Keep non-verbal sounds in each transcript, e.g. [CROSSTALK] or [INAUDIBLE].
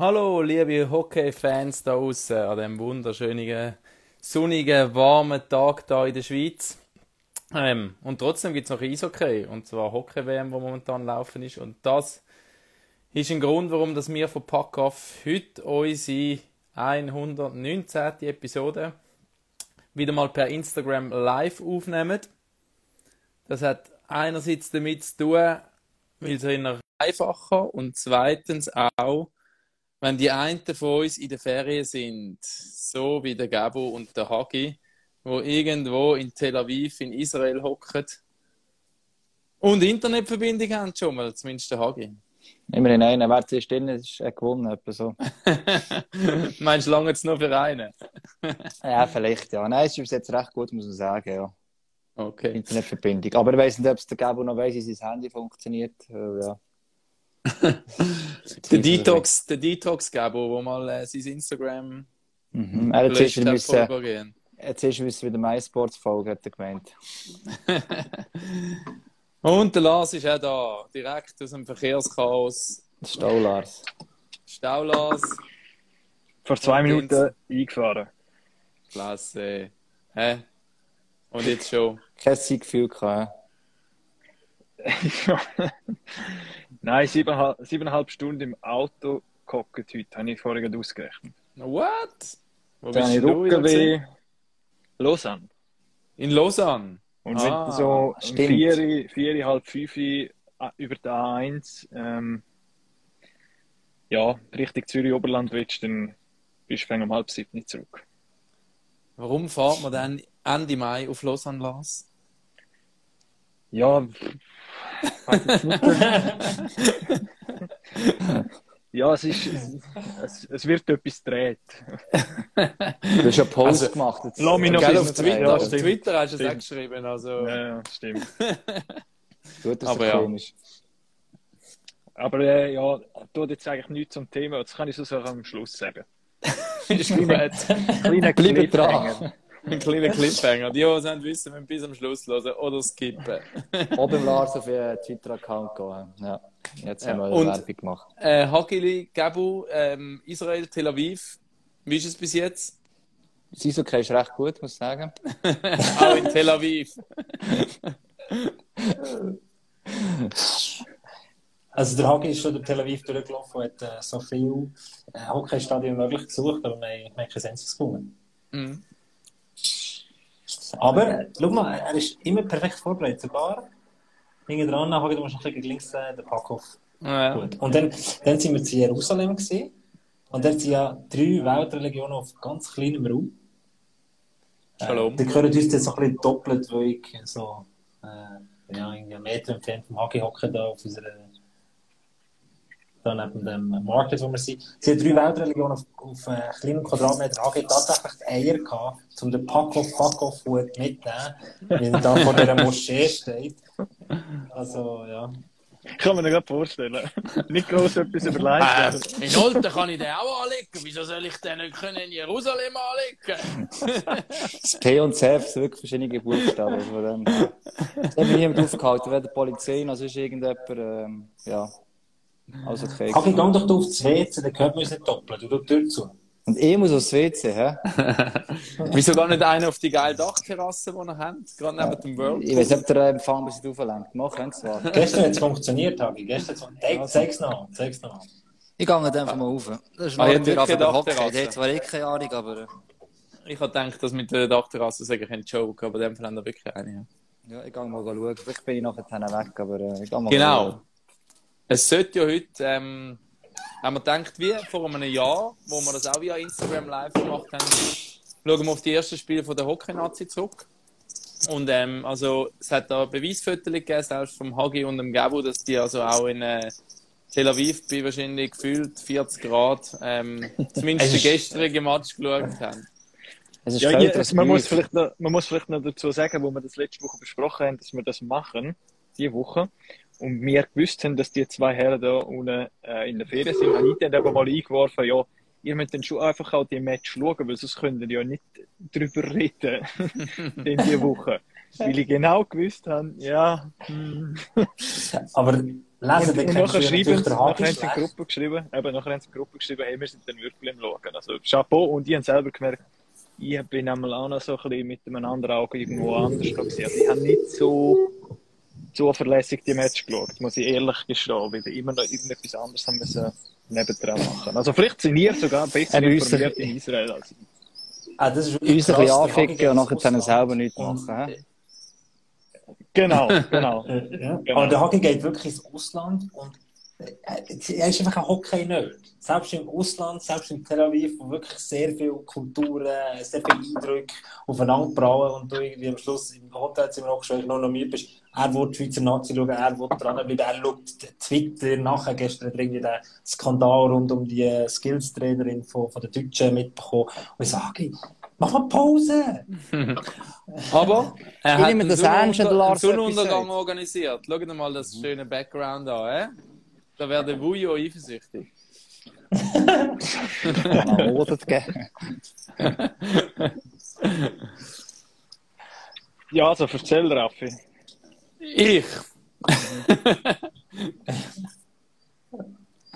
Hallo, liebe Hockey-Fans da draußen an dem wunderschönen, sonnigen, warmen Tag da in der Schweiz. Ähm, und trotzdem gibt es noch Eishockey, und zwar Hockey-WM, wo momentan laufen ist. Und das ist ein Grund, warum dass wir von Packoff heute unsere 119. Episode wieder mal per Instagram live aufnehmen. Das hat einerseits damit zu tun, weil es einfacher und zweitens auch, wenn die einen von uns in der Ferien sind, so wie der Gabo und der Hagi, wo irgendwo in Tel Aviv in Israel hocken und Internetverbindung haben schon mal, zumindest der Hagi. Immerhin einer, wer zuerst drin ist, hat gewonnen, etwa so. [LAUGHS] Meinst du lange jetzt nur für einen? [LAUGHS] ja, vielleicht, ja. Nein, es ist jetzt recht gut, muss man sagen, ja. Okay. Internetverbindung. Aber ich weiß nicht, ob es der Gabo noch weiß, wie sein Handy funktioniert. Ja. [LAUGHS] der Detox, der Detox Gabo, wo mal äh, sein Instagram mhm. Er hat zuerst wieder, müssen, er zuerst wieder MySports folgen, hat er gemeint. [LAUGHS] Und der Lars ist auch da, direkt aus dem Verkehrschaos. Staulars. Staulars. Vor zwei Minuten eingefahren. Klasse. Hä? Und jetzt schon? Kein Sieggefühl gehabt. [LAUGHS] Nein, siebeneinhalb, siebeneinhalb Stunden im Auto gehockt heute, habe ich vorhin ausgerechnet. What? Wo Dann bist du Rückenweh. Lausanne. In Lausanne? Und ah, wenn du so vier, vier, halb fünf äh, über die A1 ähm, ja, Richtung Zürich-Oberland willst, dann bist du um halb sieben zurück. Warum fährt man dann Ende Mai auf Lausanne, Lars? Ja, ja, es ist, es, es wird etwas gedreht. Du hast einen Post also, gemacht. Jetzt. Lass mich noch Gell, auf Twitter, ja, auf Twitter hast du es auch geschrieben. Also. Ja, stimmt. [LAUGHS] Gut, das Aber ist ja. komisch. Aber äh, ja, tut jetzt eigentlich nichts zum Thema. Das kann ich so am Schluss sagen. [LAUGHS] ist gut. Kleiner Clip dran. Ein kleiner Cliffhanger. Die, die es wissen, müssen bis am Schluss hören oder skippen. [LAUGHS] oder im Lars auf ihren Twitter-Account gehen. Ja, jetzt haben wir ja. Werbung gemacht. Äh, Hakili, Gabu, ähm, Israel, Tel Aviv. Wie ist es bis jetzt? Das Eishockey ist recht gut, muss ich sagen. [LAUGHS] Auch in Tel Aviv. Also der Hagi ist schon durch Tel Aviv durchgelaufen und hat äh, so viel äh, Hockeystadien möglich gesucht, aber wir, wir haben keinen Sens gefunden. Mhm. Aber, schau mal, er ist immer perfekt vorbereitet. Sogar hinten dran, habe ich noch ein bisschen links äh, den Packhoff. Ja. Gut. Und dann, dann sind wir zu Jerusalem gesehen. Und dort sind ja drei Weltreligionen auf ganz kleinem Raum. Shalom. Äh, die können uns jetzt so ein bisschen doppelt, weil ich so, äh, ja, einen Meter entfernt vom Hockey hocken da auf unserer da neben dem Market, wo wir sind. Sie haben drei Weltreligionen auf, auf äh, kleinem Quadratmeter angegeben, tatsächlich die Eier gehabt, um den Pack-off-Pack-off-Hut mitzunehmen, weil er da vor dieser Moschee steht. Also, ja. Ich kann mir das gerade vorstellen. [LAUGHS] Nicht groß etwas überlegt. Äh, in Olten kann ich den auch anlegen. Wieso soll ich den nicht können in Jerusalem anlegen? [LAUGHS] das P und Z sind wirklich verschiedene Buchstaben. Das hat mich niemand aufgehalten, weder die Polizei noch sonst irgendjemand. Ähm, ja. Also okay. Kaffee, gang doch aufs WC, dann gehört man uns nicht doppelt. Du die Tür zu. Und ich muss aufs WC, hä? [LAUGHS] Wieso gar nicht einer auf die geile Dachterrasse, die ihr habt? Gerade neben ja. dem World. Ich weiß nicht, ob der Empfang ein bisschen auflenkt. Mach, es zwar. Gestern hat es funktioniert, Hagi. Gestern hat es Zeig's noch. Zeig's noch. Ich gehe einfach mal rauf. Das ist ah, auf. Ich habe zwar eh keine Ahnung, aber... Äh, ich habe gedacht, dass mit der Dachterrasse sage ich ein Joke, aber in dem Fall haben wir wirklich eine. Ja, ja ich gehe mal schauen. Vielleicht bin ich nachher weg, aber äh, ich gehe mal Genau. Es sollte ja heute, ähm, haben wir gedacht, wie vor einem Jahr, wo wir das auch via Instagram live gemacht haben, schauen wir auf die ersten Spiele von der Hockey-Nazi zurück. Und ähm, also, es hat da Beweisfotos gegeben, selbst vom Hagi und dem Gabo, dass die also auch in äh, Tel Aviv bei wahrscheinlich gefühlt 40 Grad ähm, [LAUGHS] zumindest den gestrigen Match geschaut haben. Ja, ja, man, muss vielleicht noch, man muss vielleicht noch dazu sagen, wo wir das letzte Woche besprochen haben, dass wir das machen, diese Woche und wir gewusst haben, dass die zwei Herren da unten äh, in der Ferien sind, habe ich dann aber mal eingeworfen, ja, ihr müsst dann schon einfach auch die Match schauen, weil sonst könnt ihr ja nicht drüber reden [LAUGHS] in dieser Woche. Weil ich genau gewusst habe, ja. aber lesen, und, und nachher schreiben nachher haben sie in Gruppe geschrieben, eben, nachher haben sie in Gruppe geschrieben, hey, wir sind dann wirklich im Schauen. Also, Chapeau, und die haben selber gemerkt, ich bin einmal auch noch so ein bisschen mit einem anderen Auge irgendwo anders gesehen. Also, ich habe nicht so zuverlässig die Match geschaut, muss ich ehrlich gestehen, weil wir immer noch irgendetwas anderes haben müssen nebendran machen. Also, vielleicht sind ihr sogar besser informiert in Israel als ich. Ah, das ist uns ein bisschen anficken und nachher dann selber nichts machen. Genau, genau. [LAUGHS] ja. genau. Aber der Hockey geht wirklich ins Ausland und er ist einfach ein Hockey-Nerd. Selbst im Ausland, selbst in Tel Aviv, wo wirklich sehr viele Kulturen, sehr viele Eindrücke aufeinander prallen und du irgendwie am Schluss im Hotelzimmer auch schon noch müde bist. Er will die Schweizer Nazi schauen, er will dranbleiben, er schaut Twitter nachher. Gestern hat er irgendwie den Skandal rund um die Skills-Trainerin von, von der Deutschen mitbekommen. Und ich sage, Mach mal Pause! [LAUGHS] Aber er hat einen, Sonnenunder Sonnenuntergang organisiert. Schau dir mal das schöne Background an. Eh? Da wäre der Wujo eifersüchtig. Geben. ja, also erzähl, Raffi. Ich.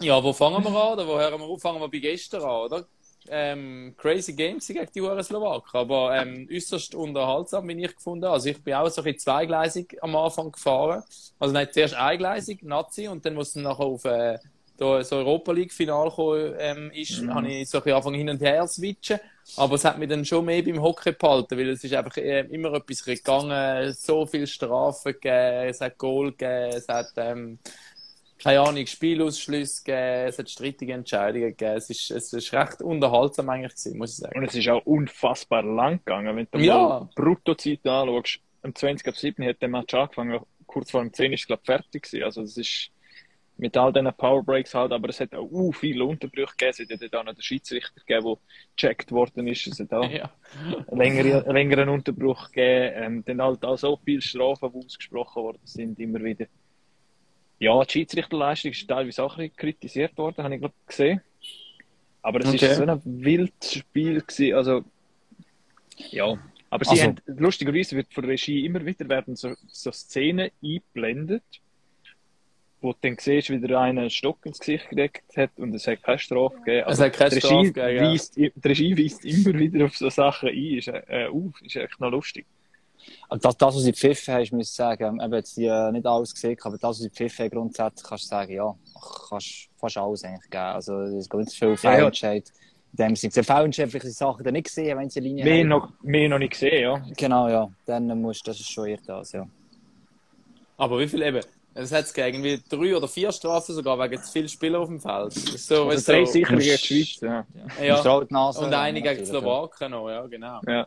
ja, wo fangen wir an? Oder wo hören wir auf? Fangen wir bei gestern an, oder? Ähm, crazy Games gegen die Slowaken, aber ähm, äußerst unterhaltsam, wie ich gefunden. Also ich bin auch so ein zweigleisig am Anfang gefahren. Also nicht zuerst eingleisig, Nazi, und dann, wo es dann nachher auf äh, das Europa League-Final gekommen ähm, ist, mhm. habe ich so ein bisschen hin und her switchen. Aber es hat mich dann schon mehr beim Hockey behalten, weil es ist einfach äh, immer etwas gegangen, so viele Strafen gegeben, es hat Goal gegeben, es hat ähm, keine Ahnung, Spielausschlüsse gegeben, es hat strittige Entscheidungen gegeben. Es ist, es ist recht unterhaltsam eigentlich gewesen, muss ich sagen. Und es ist auch unfassbar lang gegangen. Wenn du ja. mal Bruttozeit anschaust, am 20 ab 7 hat der Match angefangen, kurz vor dem 10 ist glaube fertig gewesen. Also es ist mit all diesen Powerbreaks halt, aber es hat auch uh, viele Unterbrüche gegeben. Es hat auch noch den Schiedsrichter gegeben, der gecheckt worden ist. Es hat auch [LAUGHS] ja. einen längeren, längeren Unterbruch gegeben. Ähm, dann halt auch so viele Strafen, die ausgesprochen worden sind, immer wieder. Ja, die Schiedsrichterleistung ist teilweise auch ein kritisiert worden, habe ich glaube gesehen. Aber es okay. ist so ein wildes Spiel gewesen, also ja. Aber sie also, haben, lustigerweise wird von der Regie immer wieder werden so, so Szenen eingeblendet, wo du dann siehst, wie der eine einen Stock ins Gesicht gelegt hat und es hat keine Strafe gegeben. es hat keine die Strafe gegeben, weist, Die Regie weist immer wieder auf so Sachen ein, ist, äh, auf, ist echt noch lustig. Das, das, was sie pfiffen haben, ich muss sagen, eben jetzt die, äh, nicht alles gesehen, aber das, was sie pfiffen grundsätzlich kannst du sagen, ja, kannst fast alles eigentlich geben. Also, es gibt nicht viel Fehlentscheid. Ja, dem sind Fehlentscheid, vielleicht die Sachen dann nicht gesehen, wenn sie Linie mehr haben. Noch, mehr noch nicht gesehen, ja. Genau, ja. Dann musst das ist schon eher das, ja. Aber wie viel eben? Es hat irgendwie drei oder vier Strafen sogar wegen zu vielen Spieler auf dem Feld. So, also drei so, sicher gegen die Schweiz, ja. ja. ja. Und eine gegen die Slowaken noch, ja, genau. Ja.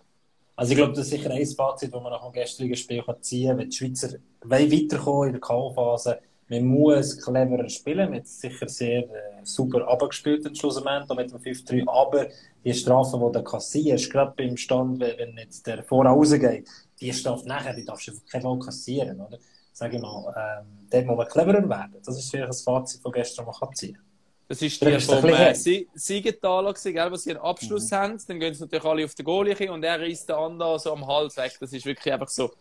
Also ich glaube, das ist sicher ein Fazit, das man nach dem gestrigen Spiel ziehen kann. Wenn die Schweizer weiterkommen in der K.O.-Phase, man muss cleverer spielen. Man hat sicher sehr äh, super abgespielt im Schlussmoment, mit dem 5-3. Aber die Strafen, die du kassierst, gerade beim Stand, wenn jetzt der vorher rausgeht, die Strafe nachher, die darfst du kein Fall kassieren, oder? Sag ich mal, ähm, dort muss man cleverer werden. Das ist vielleicht das Fazit von gestern, das man kann ziehen kann. Das ist die vom äh, Siegenthaler gewesen, wo sie einen Abschluss mhm. haben. Dann gehen sie natürlich alle auf den Goalie und er reißt den anderen so am Hals weg. Das ist wirklich einfach so,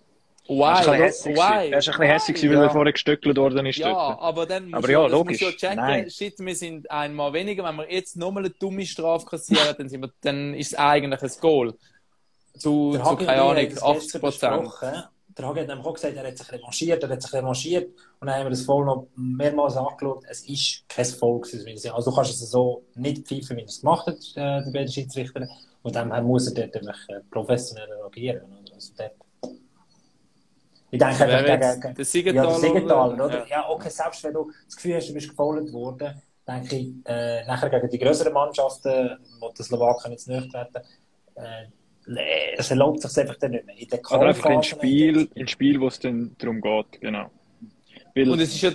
why? Das ist ein why? Er ist ein bisschen hässlich, weil ja. er vorher gestöckelt worden ist. Ja, dort. aber dann aber ja, du, logisch. Musst checken, Nein. shit, wir sind einmal weniger. Wenn wir jetzt nochmal eine dumme Strafe kassieren, dann, sind wir, dann ist es eigentlich ein Goal. Zu, zu keine Ahnung, 80 Prozent der Hagi hat nämlich auch gesagt, er hat sich revanchiert, er hat sich revanchiert. Und dann haben wir das voll noch mehrmals angeschaut. Es ist kein Volk. Also du kannst es so nicht pfeifen, wie er es gemacht hat, äh, die beiden Schiedsrichter. Und dann muss er dort äh, professionell reagieren. Also dort. Ich denke einfach gegen, der Siegenthaler, ja, Siegenthaler oder? Ja. ja. okay, selbst wenn du das Gefühl hast, du bist gefolgt worden, denke ich, äh, nachher gegen die größeren Mannschaften, wo die Slowaken jetzt nicht treten, äh, es erlaubt sich einfach dann nicht mehr. In der Oder einfach ein Spiel, ein Spiel, wo es dann darum geht, genau. Weil und es ist ja,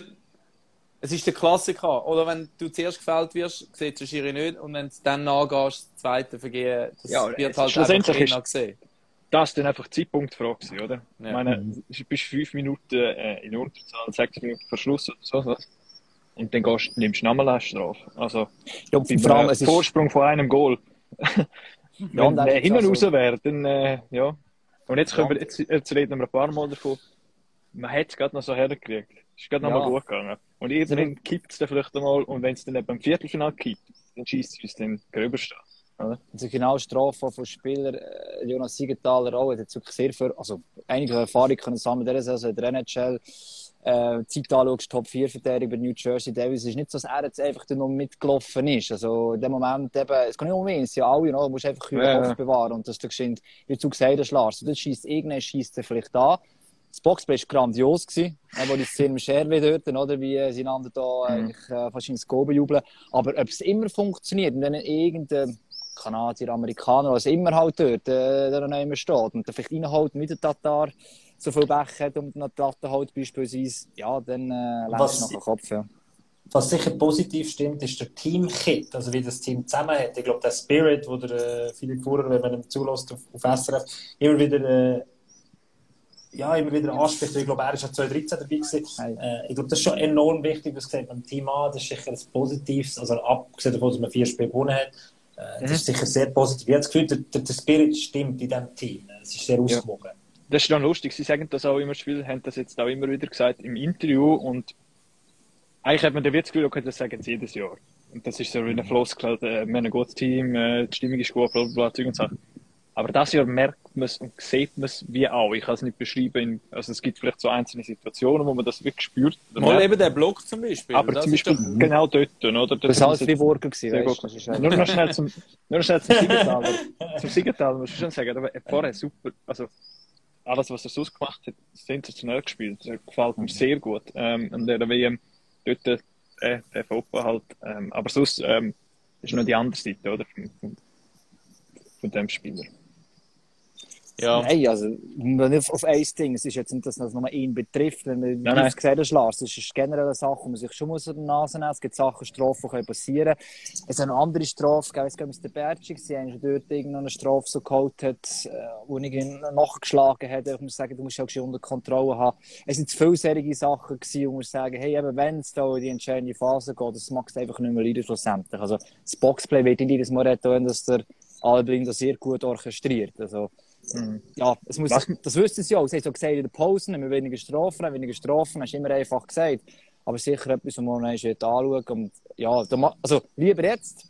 es ist der Klassiker, oder wenn du zuerst gefällt wirst, sieht der Schiri nicht, und wenn du dann nachgehst, das zweite Vergehen, das ja, wird halt einfach gesehen. Das dann einfach Zeitpunktfrage, oder? Ja. Ich meine, du bist fünf Minuten äh, in Unterzahl, sechs Minuten Verschluss oder so, und dann gehst, nimmst du nochmal eine Strafe. Also, ja, vor allem, Vorsprung von einem Goal. [LAUGHS] Ja, Wenn der hinten raus so. wäre, dann, äh, ja. Und jetzt, können wir, jetzt, jetzt reden wir ein paar Mal davon. Man hat es gerade noch so hergekriegt. Es ist gerade noch ja. mal gut gegangen. Und irgendwann kippt es dann vielleicht einmal und wenn es dann beim Viertelfinale kippt, dann schießt es uns dann gröber oder? Also genau Strafe von Spielern, äh, Jonas Siegenthaler auch, hat jetzt wirklich sehr viel, also einige Erfahrungen können sammeln in dieser Saison der NHL. Äh, Zeit anschaust, Top 4 Verteidigung bei New Jersey Davis, ist nicht so, dass er jetzt einfach nur mitgelaufen ist. Also in dem Moment eben, es kann nicht um ihn, es sind ja alle, no? du musst einfach kühlen ja. Kopf bewahren und dass du geschwind, wie du gesagt hast, Lars, du schießt irgendwann schießt er vielleicht an. Das Boxplay war grandios, gewesen, wo die Szene im Scherwe dort, oder, wie sie einander da mhm. eigentlich äh, fast ins Goben jubeln. Aber ob es immer funktioniert, wenn irgendein Kanadier, Amerikaner, was immer halt dort, äh, da noch immer steht und dann vielleicht reinholt mit der Tatar so viel Becher hat und noch die Latte halt beispielsweise, ja, dann äh, lässt es noch den Kopf. Ja. Was sicher positiv stimmt, ist der Team-Kit, also wie das Team zusammen hat. Ich glaube, der Spirit, wo der äh, Philipp Fuhrer, wenn man ihm zulässt auf, auf SRF, immer wieder äh, ja, immer wieder anspricht. Ich glaube, er ist ja 2013 dabei gewesen. Äh, ich glaube, das ist schon enorm wichtig, was gesagt beim Team A, das ist sicher ein Positives, also abgesehen davon, dass man vier Spiele gewonnen hat, äh, das ist sicher sehr positiv. Ich habe das Gefühl, der, der Spirit stimmt in diesem Team. Es ist sehr ausgewogen. Ja. Das ist dann lustig. Sie sagen das auch immer, Spieler haben das jetzt auch immer wieder gesagt im Interview und eigentlich hat man das Gefühl, okay, das sagen sie jedes Jahr. Und das ist so wie eine Floskel, äh, wir haben ein gutes Team, äh, die Stimmung ist gut, bla bla bla, und Sachen. Aber das Jahr merkt man es und sieht man es wie auch. Ich kann es nicht beschreiben. Also es gibt vielleicht so einzelne Situationen, wo man das wirklich spürt. Mal merkt. eben der Block zum Beispiel. Aber zum Beispiel doch... genau dort. Oder? Das, das war alles Friburger gewesen. Weißt, nur noch schnell zum, nur noch schnell zum [LAUGHS] Siegental. zum Siegental muss ich schon sagen. Aber vorher super. Also alles, was er sonst gemacht hat, sensationell gespielt. Er gefällt mir sehr gut. Ähm, und der WM dort, äh, der Fopa halt. Ähm, aber sonst ähm, ist noch die andere Seite, oder? Von, von, von dem Spieler. Ja. Nein, also nicht auf ein Ding. Es ist jetzt nicht, dass das nur ihn betrifft. Wenn man nein, nein. gesehen hat, Lars, das ist generell eine Sache, wo man sich schon muss an die Nase nehmen muss. Es gibt Sachen, Strafen können passieren. Es ist eine andere Strafe, ich weiß gar nicht, der Bertschig, sie haben dort irgendeine Strafe so geholt hat, äh, wo ich ihn nachgeschlagen hat. Ich muss sagen, du musst auch schon unter Kontrolle haben. Es sind zu vielsehrige Sachen gewesen, wo man sagen, hey, eben, wenn es da in die entscheidende Phase geht, das macht es einfach nicht mehr leiden schlussendlich. Also, das Boxplay wird nicht jedes Mal retten, dass der Albring das sehr gut orchestriert. Also, Mhm. Ja, es muss, das wüssten sie auch. Sie haben so gesagt in der Pause, wir weniger Strafen, weniger Strafen, hast du immer einfach gesagt. Aber sicher etwas, was man anschauen und ja, also lieber jetzt,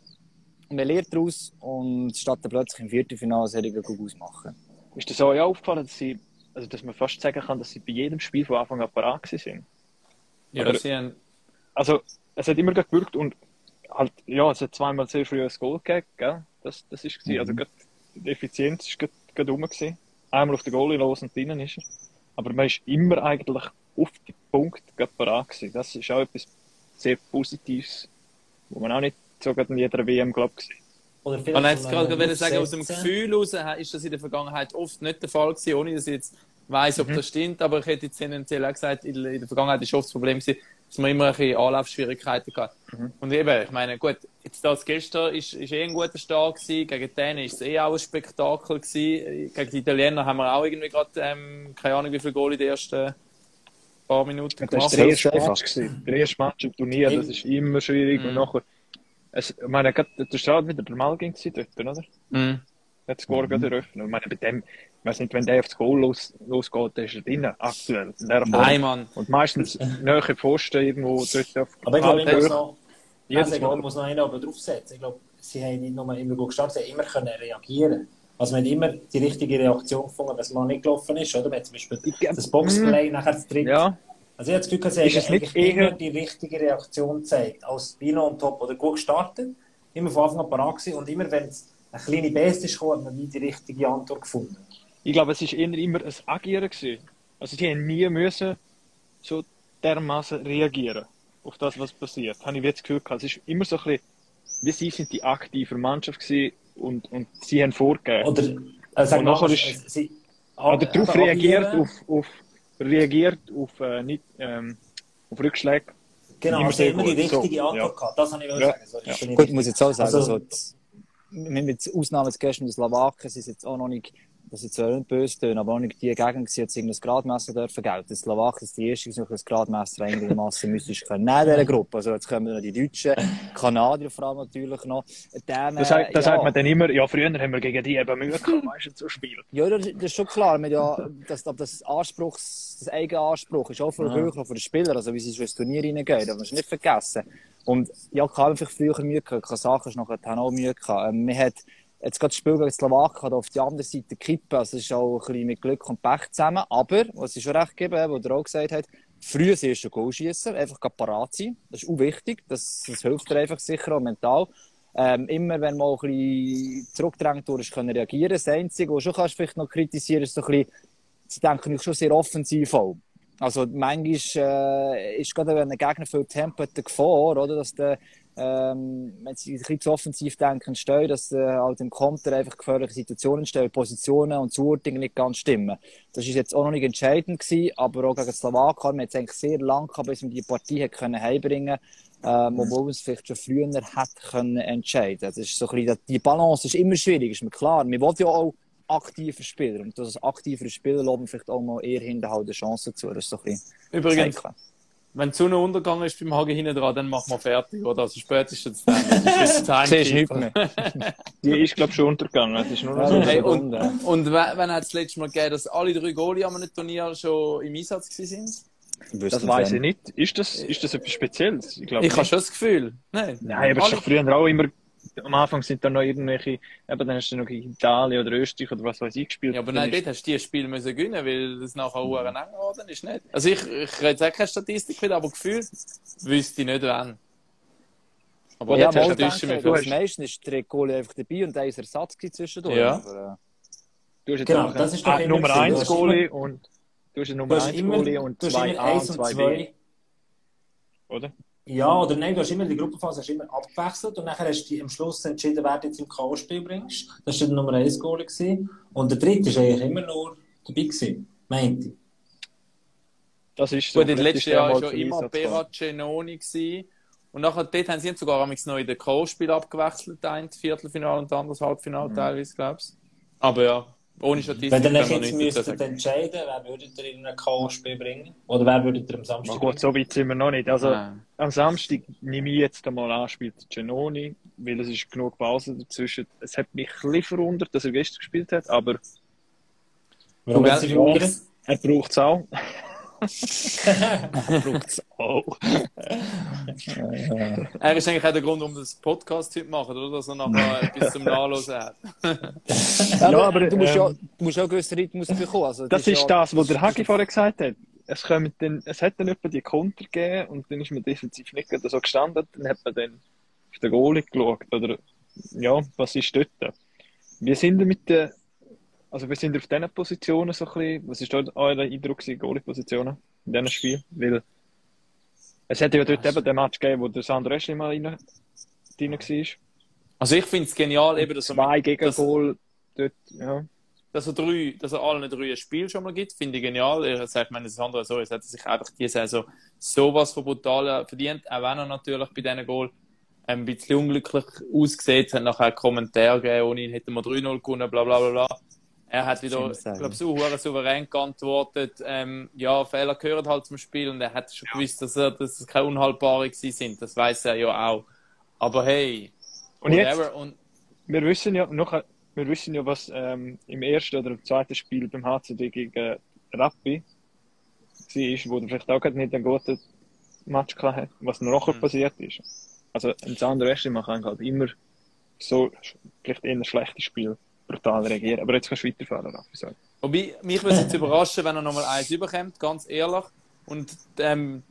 man lernt daraus und statt plötzlich im Viertelfinale Serie gut ausmachen. Ist das auch aufgefallen, dass sie, also dass man fast sagen kann, dass sie bei jedem Spiel von Anfang an parat sind? Ja, Oder, sie haben... Also, es hat immer gewirkt und halt, ja, es hat zweimal sehr früh ein Goal gegeben, gell? Das, das ist mhm. Also, die Effizienz ist gerade rum gewesen. Einmal auf den Goalie los und drinnen ist er. Aber man ist immer eigentlich auf den Punkt parat gewesen. Das ist auch etwas sehr Positives, wo man auch nicht so in jeder WM, glaube ich, oder vielleicht Man jetzt gerade sagen, aus dem Gefühl heraus ist das in der Vergangenheit oft nicht der Fall gewesen, ohne dass ich jetzt weiss, ob mhm. das stimmt, aber ich hätte jetzt tendenziell auch gesagt, in der Vergangenheit ist oft das Problem gewesen, dass man immer ein bisschen Anlaufschwierigkeiten hatte. Mhm. Und eben, ich meine, gut, jetzt das gestern ist, ist eh ein guter Start gewesen, gegen denen ist es eh auch ein Spektakel gewesen. Gegen die Italiener haben wir auch irgendwie gerade, ähm, keine Ahnung, wie viel Goal in den ersten paar Minuten gemacht. Das war der erste Match gewesen. Der erste Match im Turnier, das ist immer schwierig mhm. und nachher, es, ich meine, der Start wieder der Malging dort, oder? Mhm. Hat das Goal mhm. gerade eröffnet. Ich meine, bei dem, ich weiß nicht, wenn der aufs Goal los, losgeht, dann ist er drin, aktuell. Nein, Mann. Und meistens näher Pfosten irgendwo dort auf Aber ich glaube, ich muss noch, also ich glaube, ich muss noch einen aber draufsetzen. Ich glaube, sie haben nicht nur immer gut gestartet, sie haben immer können reagieren also man hat immer die richtige Reaktion gefunden, wenn es mal nicht gelaufen ist, oder? Wenn zum Beispiel das Boxplay mm, nachher das dritte. Ja. Also ich habe das Gefühl, sie haben eigentlich immer die richtige Reaktion gezeigt. Als Bino und Top oder gut gestartet, immer von Anfang an parat gewesen und immer wenn es eine kleine Beste ist, hat man nie die richtige Antwort gefunden. Ich glaube, es war eher immer ein Agieren. Gewesen. Also die haben nie müssen so dermaßen reagieren auf das, was passiert. Habe ich jetzt gehört. Es ist immer so ein bisschen, wie sie sind die aktive Mannschaft gewesen und, und sie haben vorgegeben. Oder, also und nachher ist, sie, oder darauf reagiert, auf, auf, reagiert auf, äh, nicht, ähm, auf Rückschläge. Genau, also immer die richtige so, Antwort ja. gehabt. Das habe ich ja. sagen. So, ja. Gut, muss ich jetzt auch sagen, also, also mit Ausnahme des gestern der Slowaken sind jetzt auch noch nicht dass ich zwar nicht böse tun, aber auch nicht die Gegend gewesen, dass irgendein Gradmesser dürfen gelten. Die Slowakei ist die erste, die ein Gradmesser einigermaßen müsstest können. Neben dieser Gruppe. Also jetzt kommen noch die Deutschen, Kanadier vor allem natürlich noch. Dann, das sagt, das ja. sagt man dann immer, ja, früher haben wir gegen die eben Mühe gehabt, [LAUGHS] du, zu spielen. Ja, das, das ist schon klar. Wir ja, das, das Anspruch, das eigene Anspruch ist auch für ja. höher für den Spieler, also wie sie schon ins Turnier reingehen, das muss nicht vergessen. Und ja, klar, einfach früher Mühe gehabt, Kasachstan ist nachher auch Mühe gehabt. Ähm, man hat, jetzt gerade das Spiel gegen Slowakei auf die andere Seite kippen. Also, es ist auch ein bisschen mit Glück und Pech zusammen. Aber, was ich schon recht gebe, wo der auch gesagt hat, früh das erste Goal schießen, einfach parat sein. Das ist auch wichtig. Das, das hilft dir einfach sicher auch mental. Ähm, immer wenn man auch ein bisschen zurückdrängt durch können reagieren. Das Einzige, was schon vielleicht noch kritisieren ist so ein bisschen, sie denken schon sehr offensiv auch. Also manchmal äh, ist gerade, wenn ein Gegner viel Tempo hat, eine Gefahr, oder, dass der ähm, wenn sie ein bisschen zu offensiv denken, stehen, dass äh, halt im Konter einfach gefährliche Situationen stehen, Positionen und Zuordnungen nicht ganz stimmen. Das ist jetzt auch noch nicht entscheidend gewesen, aber auch gegen Slowakei haben wir jetzt eigentlich sehr lang gehabt, bis wir die Partie können heimbringen ähm, obwohl wir es vielleicht schon früher hätte können entscheiden. Das ist so ein bisschen, die Balance ist immer schwierig, ist mir klar. Wir wollen ja auch aktiver Spieler und das aktiver Spieler loben vielleicht auch mal eher hinterhalten Chancen zu. Das ist so ein bisschen Übrigens, wenn die Sonne untergegangen ist beim Hagen hinten dran, dann machen wir fertig, oder? Also spätestens dann. [LAUGHS] Das ist nicht mehr. Die ist, glaube ich, schon untergegangen. Das ist nur noch so hey, und, und wenn hat es letztes Mal gegeben, dass alle drei Goalie am Turnier schon im Einsatz waren? Das weiß ich nicht. Ist das, ist das etwas Spezielles? Ich, ich habe schon das Gefühl. Nein, Nein aber es ist doch früher auch immer am Anfang sind da noch irgendwelche, eben dann hast du noch in Italien oder Österreich oder was weiß ich gespielt. Ja, aber nein, dort hast du die Spiele müssen gewinnen, weil das nachher auch mhm. eng geworden ist, nicht? Also ich, ich jetzt keine Statistik wieder, aber gefühlt wüsste ich nicht wann. Aber ja, mal denke, du hast meistens ist der Goalie einfach dabei und der ist Ersatz zwischendurch. Ja. Aber, äh, du hast jetzt genau, das ist doch Nummer 1 Goalie und du hast Nummer 1 Goalie und 2 A und 2 B. Oder? Ja, oder nein, du hast immer die Gruppenphase hast immer abgewechselt und nachher hast du am Schluss entschieden, wer du jetzt im K.O.-Spiel bringst. Das war der Nummer 1 Goal. Und der dritte war eigentlich immer nur dabei, gewesen, meinte ich. Das ist so. Gut, in den letzten Jahren war schon immer Berat Genoni. Und nachher dort haben sie sogar noch in den K.O.-Spiel abgewechselt, ein Viertelfinale und anderes Halbfinale mhm. teilweise, glaubst Aber ja, ohne Statistik. Wenn ihr euch jetzt müsstet entscheiden, wer würdet ihr in ein K.O.-Spiel bringen? Oder wer würdet ihr am Samstag? Gut, so weit sind wir noch nicht. Also, Nein. am Samstag nehme ich jetzt einmal an, spielt Genoni, weil es ist genug Pause dazwischen. Es hat mich ein bisschen verwundert, dass er gestern gespielt hat, aber. Warum Er braucht es auch. [LAUGHS] braucht es auch. [LAUGHS] er ist eigentlich auch der Grund, um das Podcast heute zu machen, oder? Dass er nachher [LAUGHS] etwas zum Nachlesen hat. ja, aber du musst, ähm, ja, du musst ja einen gewissen Rhythmus bekommen. Also, das, das ist ja, das, was der Hagi vorher gesagt hat. Es, dann, es hat dann etwa die Konter gegeben und dann ist man defensiv nicht so gestanden. Dann hat man dann auf den Goalie geschaut. Oder, ja, was ist dort? Wir sind mit den also wir sind auf diesen Positionen so ein bisschen, was ist dort euer Eindruck Goalie-Positionen in diesem Spiel? Weil es hätte ja dort eben den Match gegeben, wo der Sandro Eschli mal rein, drin war. Also ich finde es genial, eben, dass Zwei gegen Goal dort, ja. Dass er, drei, dass er allen drei ein Spiel schon mal gibt, finde ich genial. Ich sage, meine, das andere so, es hat sich einfach diese Saison sowas von brutal verdient, auch wenn er natürlich bei diesen Goal ein bisschen unglücklich ausgesehen hat, nachher einen Kommentar gegeben, ohne ihn hätten wir 3-0 gewonnen, bla bla bla bla. Er hat wieder, ich glaube, so souverän geantwortet, ähm, ja, Fehler gehören halt zum Spiel und er hat schon ja. gewusst, dass, er, dass es keine unhaltbare sind. Das weiß er ja auch. Aber hey, und jetzt, und wir wissen ja noch, wir wissen ja, was ähm, im ersten oder im zweiten Spiel beim HCD gegen Rappi war, wo er vielleicht auch nicht einen guten Match hatte, was noch mhm. passiert ist. Also, ein Sander Wesley macht halt immer so, vielleicht eher ein schlechtes Spiel brutal reagieren. Aber jetzt kannst du weiterfahren, Raffi. Sorry. Wobei, mich würde es jetzt überraschen, wenn er nochmal eins überkommt, ganz ehrlich. Und ähm,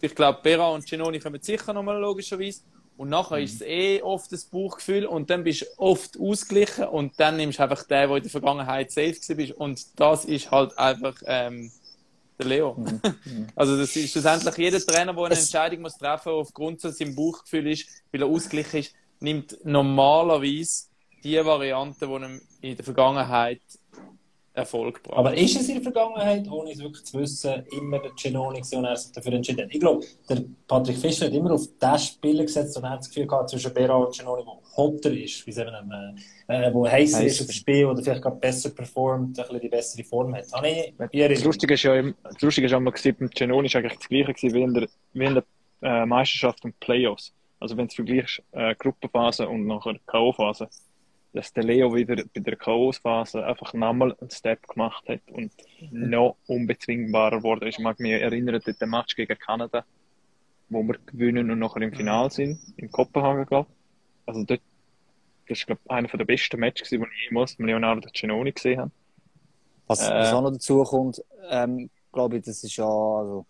ich glaube, Bera und Genoni kommen sicher nochmal logischerweise. Und nachher mhm. ist es eh oft das Bauchgefühl und dann bist du oft ausgeglichen und dann nimmst du einfach den, der in der Vergangenheit safe war. Und das ist halt einfach ähm, der Leo. Mhm. [LAUGHS] mhm. Also das ist schlussendlich jeder Trainer, der eine Entscheidung muss treffen muss, aufgrund von seinem Bauchgefühl ist, weil er ausgeglichen ist, nimmt normalerweise die Variante, die ihm in der Vergangenheit Erfolg gebracht. Aber ist es in der Vergangenheit, ohne es wirklich zu wissen, immer der Genoni und er sich dafür entschieden hat? Ich glaube, der Patrick Fischer hat immer auf den Spieler gesetzt und er hat das Gefühl gehabt, zwischen Bera und Genoni, der hotter ist, wie es eben, äh, wo heißer ist auf dem Spiel oder vielleicht gerade besser performt, ein bisschen die bessere Form hat. Habe ich, das Lustige ist ja, das Lustige ist ja, beim Genoni ist eigentlich das Gleiche gewesen wie in der, wie in der äh, Meisterschaft und Playoffs. Also wenn du vergleichst äh, Gruppenphase und nachher K.O.-Phase dass der Leo wieder bei der Chaos-Phase einfach nochmal einen Step gemacht hat und noch unbezwingbarer wurde. Ich mag mich erinnern, an den Match gegen Kanada, wo wir gewinnen und nachher im Finale sind, in Kopenhagen, glaube Also dort, das ist, glaube ich, einer der besten Matches, die ich jemals mit Leonardo Cenoni gesehen habe. Was, was äh, auch noch dazu kommt, ähm, glaube ich, das ist ja, also,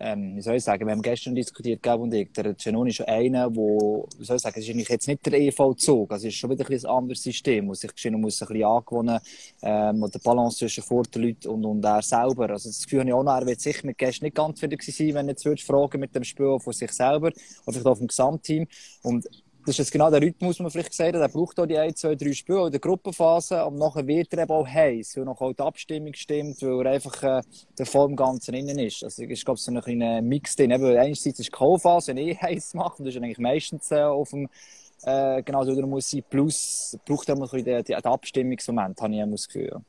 ähm, wie soll ich sagen, wir haben gestern diskutiert, Gab und ich, der Genoni ist schon einer, wo, wie soll ich sagen, es ist jetzt nicht der EV-Zug, also es ist schon wieder ein, ein anderes System, wo sich Gino muss ein bisschen angewohnen, ähm, und der Balance zwischen vor den Leuten und, und er selber, also das Gefühl habe ich auch noch, er wird sicher mit gestern nicht ganz fertig sein, wenn jetzt fragen mit dem Spiel von sich selber, oder vielleicht auf dem Gesamtteam, und das ist jetzt genau der Rhythmus, man vielleicht gesagt hat. Er braucht auch die ein, zwei, drei Spiele in der Gruppenphase. Und nachher wird er eben auch heiß, weil noch auch die Abstimmung stimmt, weil er einfach äh, der im Ganzen innen ist. Also, ich glaube, so ein kleiner Mix drin. Eben, einerseits ist die K.O.-Phase eh [LAUGHS] heiß machen. Das ist eigentlich meistens äh, auf dem, äh, genau so, muss sein. Plus, braucht er immer ein bisschen den, den Abstimmungsmoment, habe ich das Gefühl.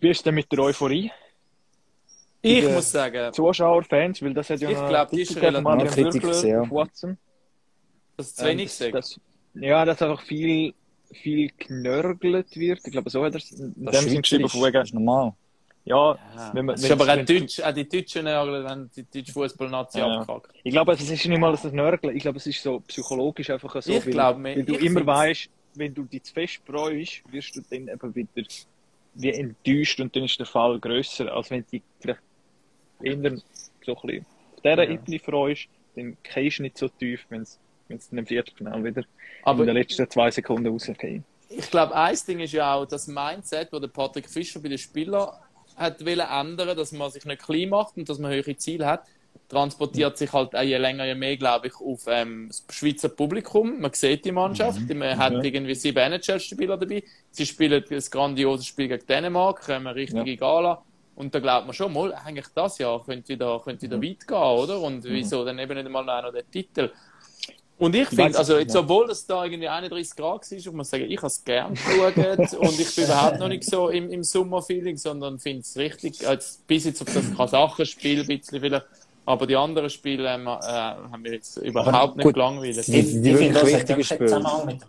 Wie ist denn mit der Euphorie? Ich muss sagen. Zuschauer, Fans, weil das hat ja Ich glaube, die ist relativ kritisch, ja. auf Watson. Das ist zu wenig ähm, das, ja, dass einfach viel, viel knörgelt wird. Ich glaube, so hat er es in dem Sinn geschrieben. Das ist normal. Ja, ja. Wenn man, das ist aber auch, Deutsch, auch die Deutschen Nörgeln, wenn die deutsche Fußballnazi ja. abkackt. Ich glaube, es ist nicht mal das Nörgeln. Ich glaube, es ist so psychologisch einfach so. Ich glaube, weil du immer weißt, wenn du dich zu fest freust, wirst du dann eben wieder wie enttäuscht und dann ist der Fall grösser, als wenn du dich vielleicht eher so ein bisschen auf dieser ja. Ebene freust, dann gehst du nicht so tief, wenn es dann im Viertelfinale wieder Aber in den letzten zwei Sekunden rausgeht. Ich glaube, ein Ding ist ja auch das Mindset, das Patrick Fischer bei den Spielern hat ändern, dass man sich nicht klein macht und dass man höhere Ziele hat, transportiert sich halt auch je länger, je mehr, glaube ich, auf ähm, das Schweizer Publikum. Man sieht die Mannschaft, mhm. man hat ja. irgendwie sieben NHL-Spieler dabei. Sie spielen ein grandioses Spiel gegen Dänemark, eine richtige ja. Gala. Und da glaubt man schon mal, eigentlich das Jahr könnte wieder, könnte wieder mhm. weit gehen, oder? Und mhm. wieso dann eben nicht mal noch der Titel? Und ich finde, also jetzt, obwohl das da irgendwie 31 Grad war, ich muss sagen, ich habe es gern geschaut [LAUGHS] und ich bin überhaupt noch nicht so im, im Sommerfeeling, sondern finde es richtig, als bis jetzt auf das Kasachenspiel ein bisschen vielleicht aber die anderen Spiele ähm, äh, haben wir jetzt überhaupt nicht gelangweilt. Ich, ich, ich finde, das hat wirklich Zusammenhang mit dem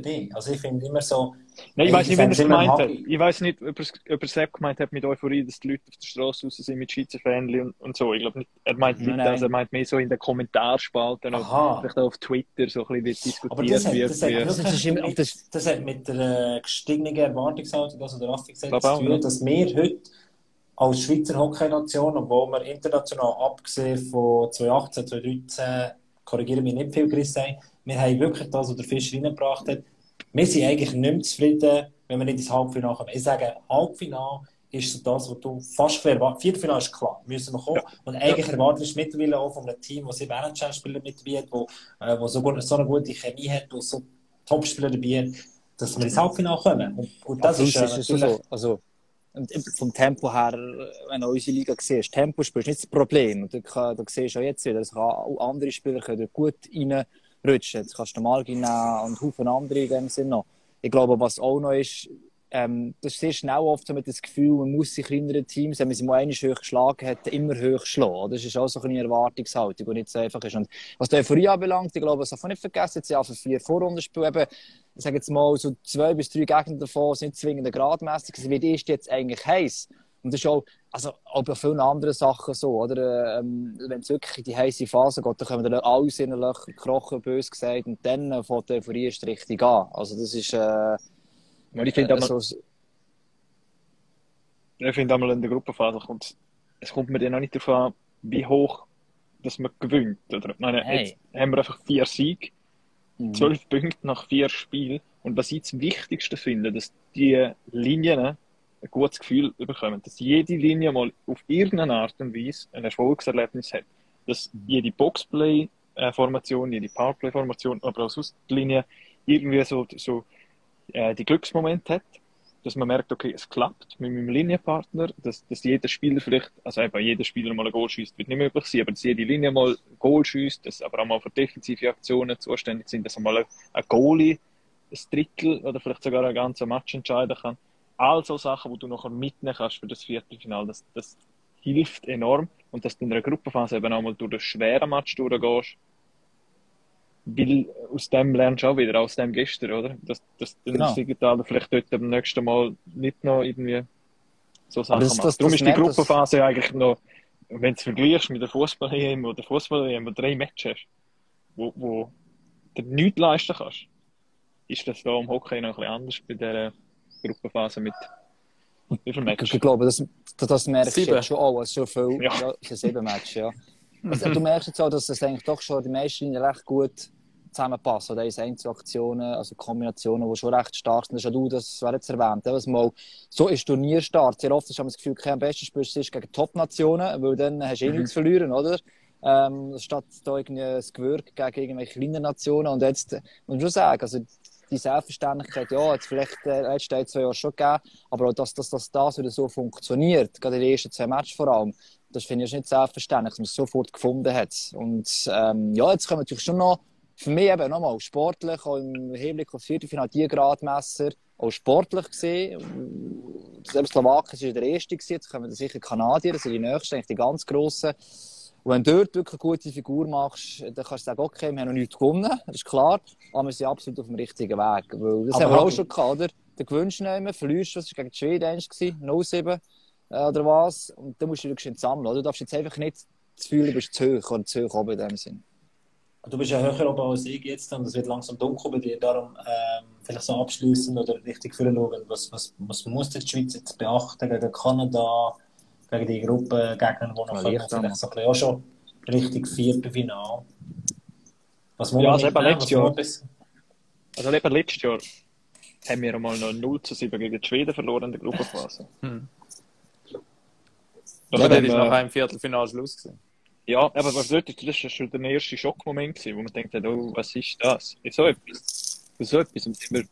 Wetter. Also ich finde immer so... Nein, ich weiß nicht, wie er es gemeint hat. Ich weiß nicht, ob er es selbst gemeint hat mit Euphorie, dass die Leute auf der Straße raus sind mit Schweizer Fähnchen und, und so. Ich glaube nicht, er meint nicht das, er meint mehr so in den Kommentarspalten oder vielleicht auch auf Twitter so ein bisschen diskutiert Aber das hat, das, hat, das, ist immer, das, das hat mit der äh, gestiegenen Erwartungshaltung, also der Raffi gesagt, das Gefühl, dass wir heute als Schweizer Hockey-Nation, obwohl wir international abgesehen von 2018, 2013, korrigieren wir nicht viel gerissen haben, wir haben wirklich das, was der Fischer reingebracht hat. Wir sind eigentlich nicht mehr zufrieden, wenn wir nicht ins Halbfinale kommen. Ich sage, Halbfinale ist so das, was du fast erwartest. Viertelfinale ist klar, müssen wir kommen. Ja. Und eigentlich ja. erwartest du mittlerweile auch von einem Team, das sieben NHL-Spieler mit dabei hat, wo, äh, wo so, gut, so eine gute Chemie hat, wo so Top-Spieler dabei hat, dass wir ins Halbfinale kommen. Und, und das ist, äh, ist so. Also, und vom Tempo her, wenn du unsere Liga siehst, Tempo ist nicht das Problem. Und du, du siehst auch jetzt wieder, dass auch andere Spieler können gut reinrutschen. Jetzt kannst du mal nehmen und Haufen andere in dem Sinne noch. Ich glaube, was auch noch ist, ähm, das ist sehr schnell oft mit das Gefühl, man muss sich kleineren Teams, wenn man sie mal einmal hoch geschlagen hat, immer hoch schlagen. Das ist auch so eine Erwartungshaltung, die nicht so einfach ist. Und was die Euphorie anbelangt, ich glaube, das darf man nicht vergessen, jetzt für vier Vorrundenspiele eben, ich sage jetzt mal, so zwei bis drei Gegner davon sind zwingend gradmäßig. Wie ist jetzt eigentlich heiß? Und das ist auch, also auch bei vielen anderen Sachen so, oder? Ähm, wenn es wirklich in die heiße Phase geht, dann kommen dann alles in den Löcher krochen, bös gesagt, und dann fängt Euphorie erst richtig an. Also das ist, äh, ich finde, äh, so, ich finde einmal in der Gruppenphase kommt es kommt mir dann noch nicht darauf an, wie hoch dass man gewinnt. Oder? Ich meine, hey. jetzt haben wir einfach vier Siege, mhm. zwölf Punkte nach vier Spielen. Und was ich das Wichtigste finde, dass die Linien ein gutes Gefühl bekommen, dass jede Linie mal auf irgendeine Art und Weise ein Erfolgserlebnis hat. Dass jede Boxplay-Formation, jede Powerplay-Formation, aber auch sonst die Linie irgendwie so, so äh, die Glücksmomente hat. dass man merkt, okay, es klappt mit meinem Linienpartner, dass, dass jeder Spieler vielleicht, also eben jeder Spieler mal ein Goal schießt, wird nicht möglich sein, aber dass jede Linie mal ein Goal schießt, dass aber auch mal für defensive Aktionen zuständig sind, dass einmal ein Goalie ein Drittel oder vielleicht sogar ein ganzer Match entscheiden kann. All so Sachen, die du nachher mitnehmen kannst für das Viertelfinale, das, das hilft enorm und dass du in einer Gruppenphase eben auch mal durch das schwere Match durchgehst, weil aus dem lernst du auch wieder, aus dem gestern, oder? Dass, dass genau. das Digitale vielleicht dort beim nächsten Mal nicht noch irgendwie so Sachen das, macht. Das, Darum das ist die Gruppenphase ja eigentlich noch, wenn du es vergleichst mit der Fußball-EM oder Fußball-EM, wo du drei Matches hast, wo, wo du nichts leisten kannst, ist das da im Hockey noch ein bisschen anders bei dieser Gruppenphase mit wie viele Matches? Ich glaube, das, das merkst du schon auch, also schon viel, ja. ja sieben Matches, ja. [LAUGHS] Also, du merkst jetzt auch, dass das eigentlich doch schon die meisten recht gut zusammenpassen. Oder ist Einzelaktionen, also Kombinationen, die schon recht stark sind. Das hast du das war jetzt erwähnt. Also mal, so ist Turnierstart. Sehr oft hast du das Gefühl, okay, am besten spielst du gegen Top-Nationen, weil dann hast du eh mhm. nichts verlieren, oder? Ähm, statt da irgendwie ein Gewürg gegen irgendwelche kleinen Nationen. Und jetzt, muss ich schon sagen, also die Selbstverständlichkeit, ja, jetzt vielleicht äh, letzte zwei Jahre schon gegeben, aber auch, dass, dass, dass das wieder so funktioniert, gerade in den ersten zwei Matches vor allem, das finde ich nicht selbstverständlich, dass man es sofort gefunden hat. Und ähm, ja, jetzt kommen natürlich schon noch, für mich eben nochmal sportlich, auch im Hinblick auf das Viertelfinale, die Gradmesser, auch sportlich gesehen. Selbst Slowakien war der erste, jetzt kommen sicher Kanadier, das sind die nächsten, eigentlich die ganz grossen. Und wenn du dort wirklich eine gute Figur machst, dann kannst du sagen, okay, wir haben noch nichts gewonnen, das ist klar, aber wir sind absolut auf dem richtigen Weg. Weil das aber haben wir auch schon gehabt, oder? Der gewünscht nehmen, verlierst du, das war gegen die Schweden 0-7 äh, oder was, und dann musst du dich sammeln, oder? Du darfst jetzt einfach nicht das Gefühl, du bist zu hoch oder zu hoch oben in dem Sinn. Du bist ja höher oben als ich jetzt und es wird langsam dunkel bei dir, darum ähm, vielleicht so abschließen oder richtig schauen, was, was, was muss die Schweiz jetzt beachten gegen Kanada, gegen die Gruppe Gegner, die noch kommen, vielleicht so ein bisschen auch schon richtig Viertelfinale. Was muss ja, also eben letztes Jahr, also eben letztes Jahr haben wir einmal noch 0 zu 7 gegen die Schweden verloren in der Gruppenphase. [LAUGHS] Hm. Ja, das war nachher im Viertelfinale Schluss. Gewesen. Ja, aber was dort, das war schon der erste Schockmoment, gewesen, wo man denkt, oh, was ist das? So etwas. So etwas sind wir,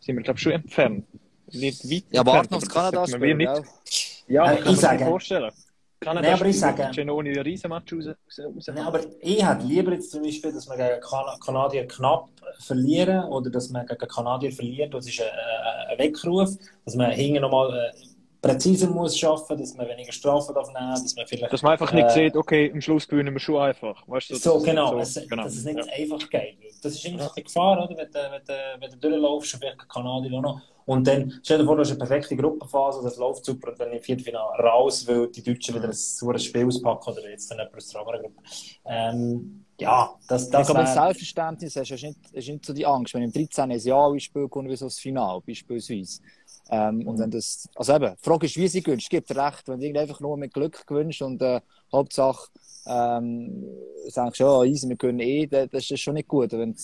sind wir glaube ich, schon entfernt. Nicht weit ja, aber noch Kanada spielen, nicht. Ja, äh, ich sage, vorstellen. Kanada nee, aber ich sage, Genoni ein Riesenmatch raus, raus, nee, aber ich hätte lieber jetzt zum Beispiel, dass wir gegen kan Kanadier knapp verlieren oder dass man gegen Kanadier verliert, das ist ein, ein Weckruf, dass man hinten nochmal äh, präziser muss schaffen, dass man weniger Strafen darf nehmen, dass man vielleicht... Dass man einfach nicht äh, sieht, okay, am Schluss gewinnen wir schon einfach. Weißt du, so, genau, so, es, genau, dass es nicht ja. einfach geht. Das ist immer ja. die Gefahr, oder? Wenn, du, wenn, du, wenn du durchlaufst, vielleicht Kanadier auch noch. Und dann, stell dir vor, du hast eine perfekte Gruppenphase, das läuft super, und dann im Viertelfinale raus, weil die Deutschen wieder ein saures Spiel auspacken oder jetzt dann jemand aus der anderen Gruppe. Ähm, ja, das, das Aber wär... Selbstverständnis hast, hast nicht, hast nicht so die Angst, wenn im 13. ein Jahr ein Spiel kommt, wie so das Finale, beispielsweise. Ähm, mhm. Und wenn das, also eben, die Frage ist, wie sie gewünscht. Es gibt recht, wenn du einfach nur mit Glück gewünscht und äh, Hauptsache ähm, sagst, ja, easy, wir können eh, das, das ist schon nicht gut. Wenn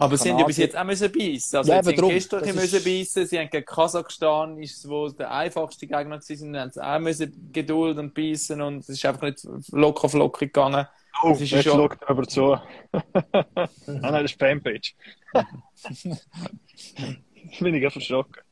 aber sie haben ja bis jetzt auch müssen beißen. Also ja, sie haben gestern müssen ist... beißen. Sie haben gegen Kasachstan, ist wo der einfachste Gegner gewesen, haben sie auch müssen Geduld und beißen und es ist einfach nicht locker flockig gegangen. Oh, das ist jetzt schon... schaut aber zu. [LAUGHS] ah nein, das ist Fanpage. [LAUGHS] [LAUGHS] bin ich verschrocken.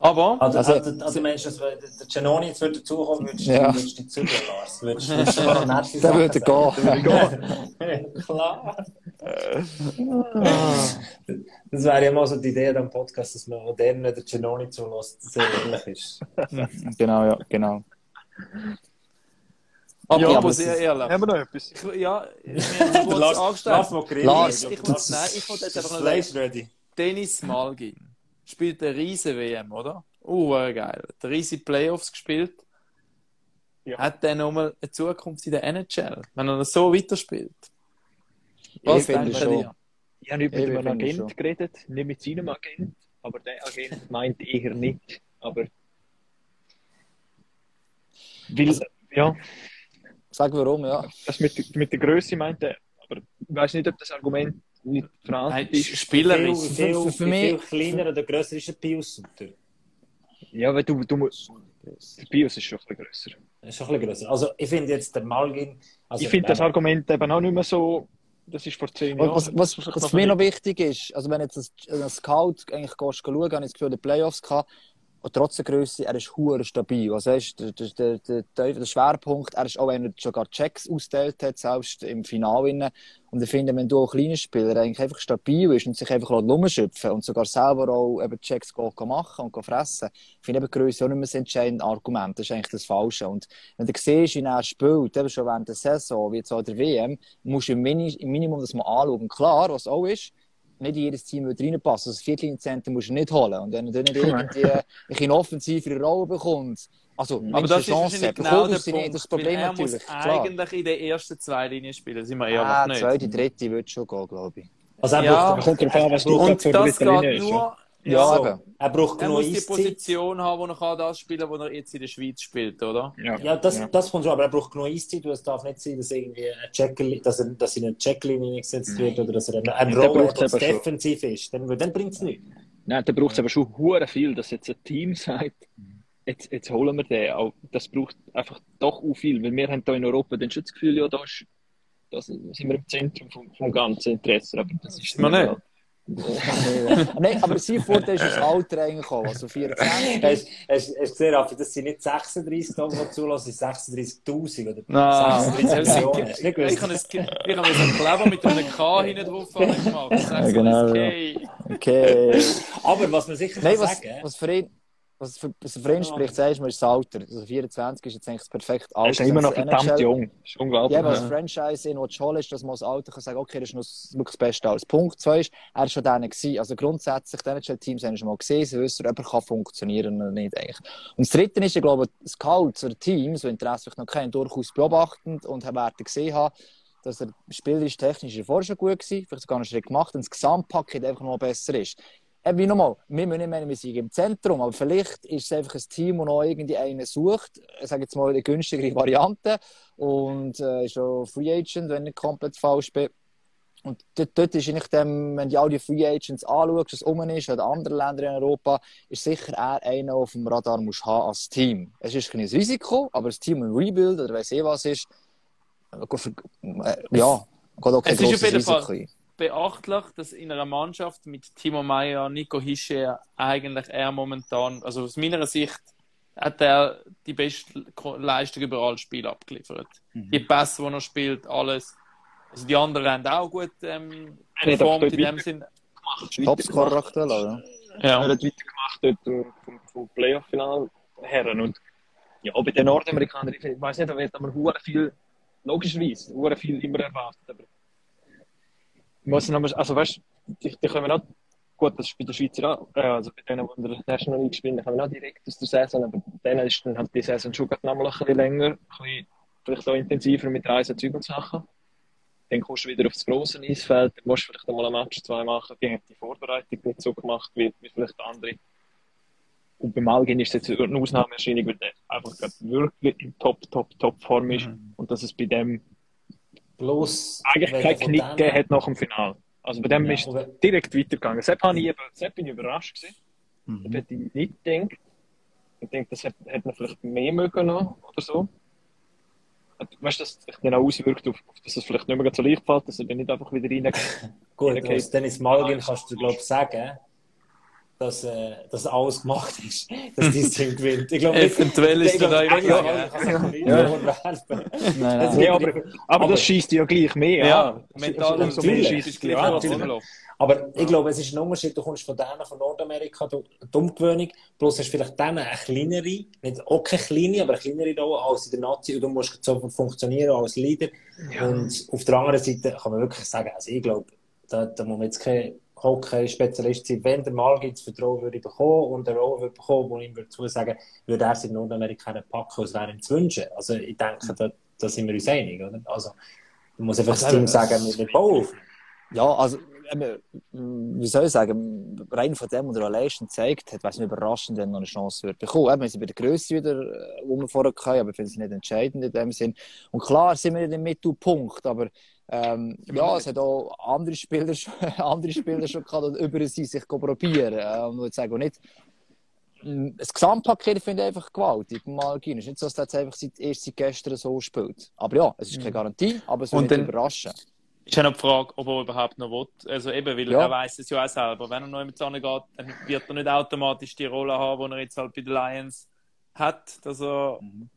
Aber. Also, also, also, also meinst du, wenn der Genoni jetzt würde dazukommen, würdest du ja. würdest die zügeln, Lars? Würdest, würdest du [LAUGHS] nette Sachen würde [LAUGHS] gehen. Klar. das wäre ja mal so die Idee am Podcast, dass man modern der Genoni zulässt, sehr ehrlich ist. genau, ja, genau. Aber ja, aber sehr ehrlich. Haben wir noch etwas? Ich, ja, ich habe [LAUGHS] kurz angestellt. Lass mal Lars, ich wollte, nein, ich wollte jetzt einfach noch ready. Dennis Malgin spielt eine riese WM, oder? Uh, geil. Der riese Playoffs gespielt. Ja. Hat der nochmal eine Zukunft in der NHL, wenn er so weiterspielt? Was denkt ihr? Ich habe nicht mit einem Agent geredet, nicht mit seinem Agent, aber der Agent meint eher nicht. Aber. Weil, also, ja. Sag warum, ja. Das mit, mit der Größe meint er, aber ich weiß nicht, ob das Argument nicht verantwortlich ist. Spielerisch. Für, für, für, für mich. kleiner oder grösser ist der Pius? Ja, weil du, du musst. Der Pius ist schon ein bisschen grösser. Ist schon ein bisschen grösser. Also, ich finde jetzt der Malgin. Also, ich finde das Argument eben auch nicht mehr so das ist vor zehn Jahren. Was, was, was, was für mich noch wichtig ist, also wenn jetzt ein Scout eigentlich gehst, schauen, habe ich das Gefühl, die Playoffs gehabt, und trotz der Größe, er ist hure stabil. Also ist der, der, der, der, Schwerpunkt, er ist auch, wenn er sogar Checks ausgeteilt hat, selbst im Finale. Und ich finde, wenn du auch kleiner Spieler eigentlich einfach stabil ist und sich einfach rumschöpfen und sogar selber auch eben Checks machen und fressen, finde ich Größe auch nicht mehr das entscheidende Argument. Das ist eigentlich das Falsche. Und wenn du siehst, wie er spielt, eben schon während der Saison, wie jetzt auch der WM, musst du im Minimum das mal anschauen. Klar, was auch ist, nicht jedes Team wird reinpassen. Also das Viertlinienzentrum musst du nicht holen. Und wenn du dann nicht irgendwie eine offensivere Rolle bekommst, also aber das Chance ist genau der Punkt, das Problem er natürlich. Muss eigentlich in den ersten zwei Linien spielen, sind wir ehrlich ah, nicht. zweite, dritte wird schon gehen, glaube ich. Also er ja, kommt darauf was du und das geht nur, ja, so. eben. Er braucht er muss die Position haben, wo er kann das spielen kann, wo er jetzt in der Schweiz spielt, oder? Ja, ja das, ja. das kommt schon, aber er braucht genug Eiszeit. Es darf nicht sein, dass, irgendwie eine Checkli dass, er, dass in eine Checklinie gesetzt wird oder dass er eine, eine Rolle hat, defensiv ist. Dann, dann bringt es nichts. Nein, da braucht es aber schon hure viel, dass jetzt ein Team sagt, jetzt, jetzt holen wir den. das braucht einfach doch auch viel, weil wir haben hier in Europa dann schon das Gefühl, ja, da, ist, da sind wir im Zentrum vom, vom ganzen Interesse, aber das ist man nicht. Nein, aber sein Vorteil ist das Alter eigentlich auch, also 24. Hast, hast, hast gesehen, Raffi, das sind nicht 36 Tonnen, die zulassen, das sind 36'000 oder no. 36 Millionen. Ich habe ich habe so einen Kleber mit einem K hinten drauf gemacht. Ja, genau. Okay. okay. Aber was man sicher Nein, was, sagen... Was für ihn, was für, was für ihn spricht, sagst du, ist das Alter. Also 24 ist jetzt eigentlich das perfekte Alter. Er ist immer noch verdammt jung. Das ist unglaublich. Ja, als Franchise in Watch ist, dass man das Alter kann sagen, okay, das ist noch wirklich das Beste alles. Punkt 2 ist, er war schon gewesen. Also grundsätzlich, die NHL-Teams haben schon mal gesehen, sie wissen, ob er kann funktionieren oder nicht eigentlich. Und das Dritte ist, ich glaube, Scouts oder Teams, die Interesse noch kennen, durchaus beobachtend und werden gesehen haben, dass er spielerisch technisch vorher schon gut war, vielleicht sogar einen Schritt gemacht und das Gesamtpaket einfach noch besser ist wie nochmal, wir müssen nicht meinen, wir sind im Zentrum, aber vielleicht ist es einfach ein Team, das noch irgendwie einen sucht, ich sage jetzt mal eine günstigere Variante und äh, ist auch Free Agent, wenn ich komplett falsch bin. Und dort, dort ist eigentlich dem, wenn du all die Free Agents anschaust, was um ist, oder andere Länder in Europa, ist sicher eher einer, der auf dem Radar muss haben als Team. Es ist ein Risiko, aber das Team ein Rebuild oder weiß ich was ist, äh, ja, geht auch kein es ist auf jeden Fall, beachtlich, dass in einer Mannschaft mit Timo Meyer, Nico Hische eigentlich er momentan, also aus meiner Sicht, hat er die beste Leistung über alle Spiele abgeliefert. Mhm. Die Pässe, die er spielt, alles. Also die anderen haben auch gut ähm, performt in dem Sinn. Topscorer aktuell, oder? Ja. Er hat weitergemacht dort vom, vom Playoff-Final her. Und ja, bei den Nordamerikanern, ich weiß nicht, da wird aber viel, logischerweise, viel immer erwartet. Aber muss noch, also weißt die, die können auch, gut, das ist bei den Schweizer auch, äh, also bei denen, die in der National League spielen, können wir auch direkt aus der Saison, aber denen ist dann halt die Saison schon noch mal ein bisschen länger, ein bisschen, vielleicht auch intensiver mit Reisen, Zeug und Sachen. Dann kommst du wieder aufs grosse Eisfeld, dann musst du vielleicht einmal ein Match, zwei machen, die haben die Vorbereitung nicht so gemacht wie, wie vielleicht andere. Und beim Algin ist es jetzt eine Ausnahmeerscheinung, weil der einfach wirklich in Top, Top, Top Form ist. Mhm. Und dass es bei dem Bloß Eigentlich kein Knick gegeben hat nach dem Finale. Also bei dem ja, ist es direkt weitergegangen. Sepp, habe ich, Sepp bin ich überrascht gewesen. Mhm. Das hätte ich nicht gedacht. Ich denke, das hätte, hätte man vielleicht mehr mögen noch oder so. Weißt du, dass sich dann auch auswirkt, auf, dass es vielleicht nicht mehr so leicht fällt, dass er dann nicht einfach wieder rein [LAUGHS] Gut, aus Dennis Malgin kannst du, glaube ich, sagen, dass, äh, dass alles gemacht ist, [LAUGHS] dass dieses Team gewinnt. Ich glaube, [LAUGHS] Eventuell ist der neue ja, ja. [LAUGHS] aber, aber, das schießt ja gleich mehr. Ja, mental und schießt gleich ja, aber ich glaube, es ist ein Unterschied, du kommst von denen von Nordamerika, die Umgewöhnung, bloß hast vielleicht denen eine kleinere, nicht auch keine kleine, aber eine kleinere Rolle als in der Nazi und du musst sofort funktionieren als Leader. Ja. Und auf der anderen Seite kann man wirklich sagen, also ich glaube, da, da muss man jetzt keine Hockey-Spezialist sein. Wenn der mal das Vertrauen würde bekommen und der Rolle würde bekommen, wo ich ihm würde zusagen, würde er sich in Nordamerika packen, als wäre ihm zu wünschen. Also ich denke, da, da sind wir uns einig, oder? Also, man muss einfach also, das Team sagen, wir, bauen Ja, also, wie soll ich sagen, rein von dem, was er allein schon gezeigt hat, wäre es überraschend, wenn er noch eine Chance wird bekommen. Eben, wir sind bei der Größe wieder, äh, wo wir vorher hatten, aber ich finde es nicht entscheidend in dem Sinn. Und klar sind wir in dem Mittelpunkt, aber ähm, ja, es hat auch andere Spieler, [LAUGHS] andere Spieler schon gehabt, die über sie sich probieren. Ähm, ich sage auch nicht, mm, das Gesamtpaket finde ich einfach gewaltig. Malgin. Es ist nicht so, dass er jetzt einfach seit, erst seit gestern so spielt. Aber ja, es ist keine mhm. Garantie, aber es wird überraschen. ist ja noch die Frage, ob er überhaupt noch will. Also eben, weil ja. er weiß es ja auch selber. Wenn er noch mit geht, dann wird er nicht automatisch die Rolle haben, die er jetzt halt bei den Lions hat, dass er mhm.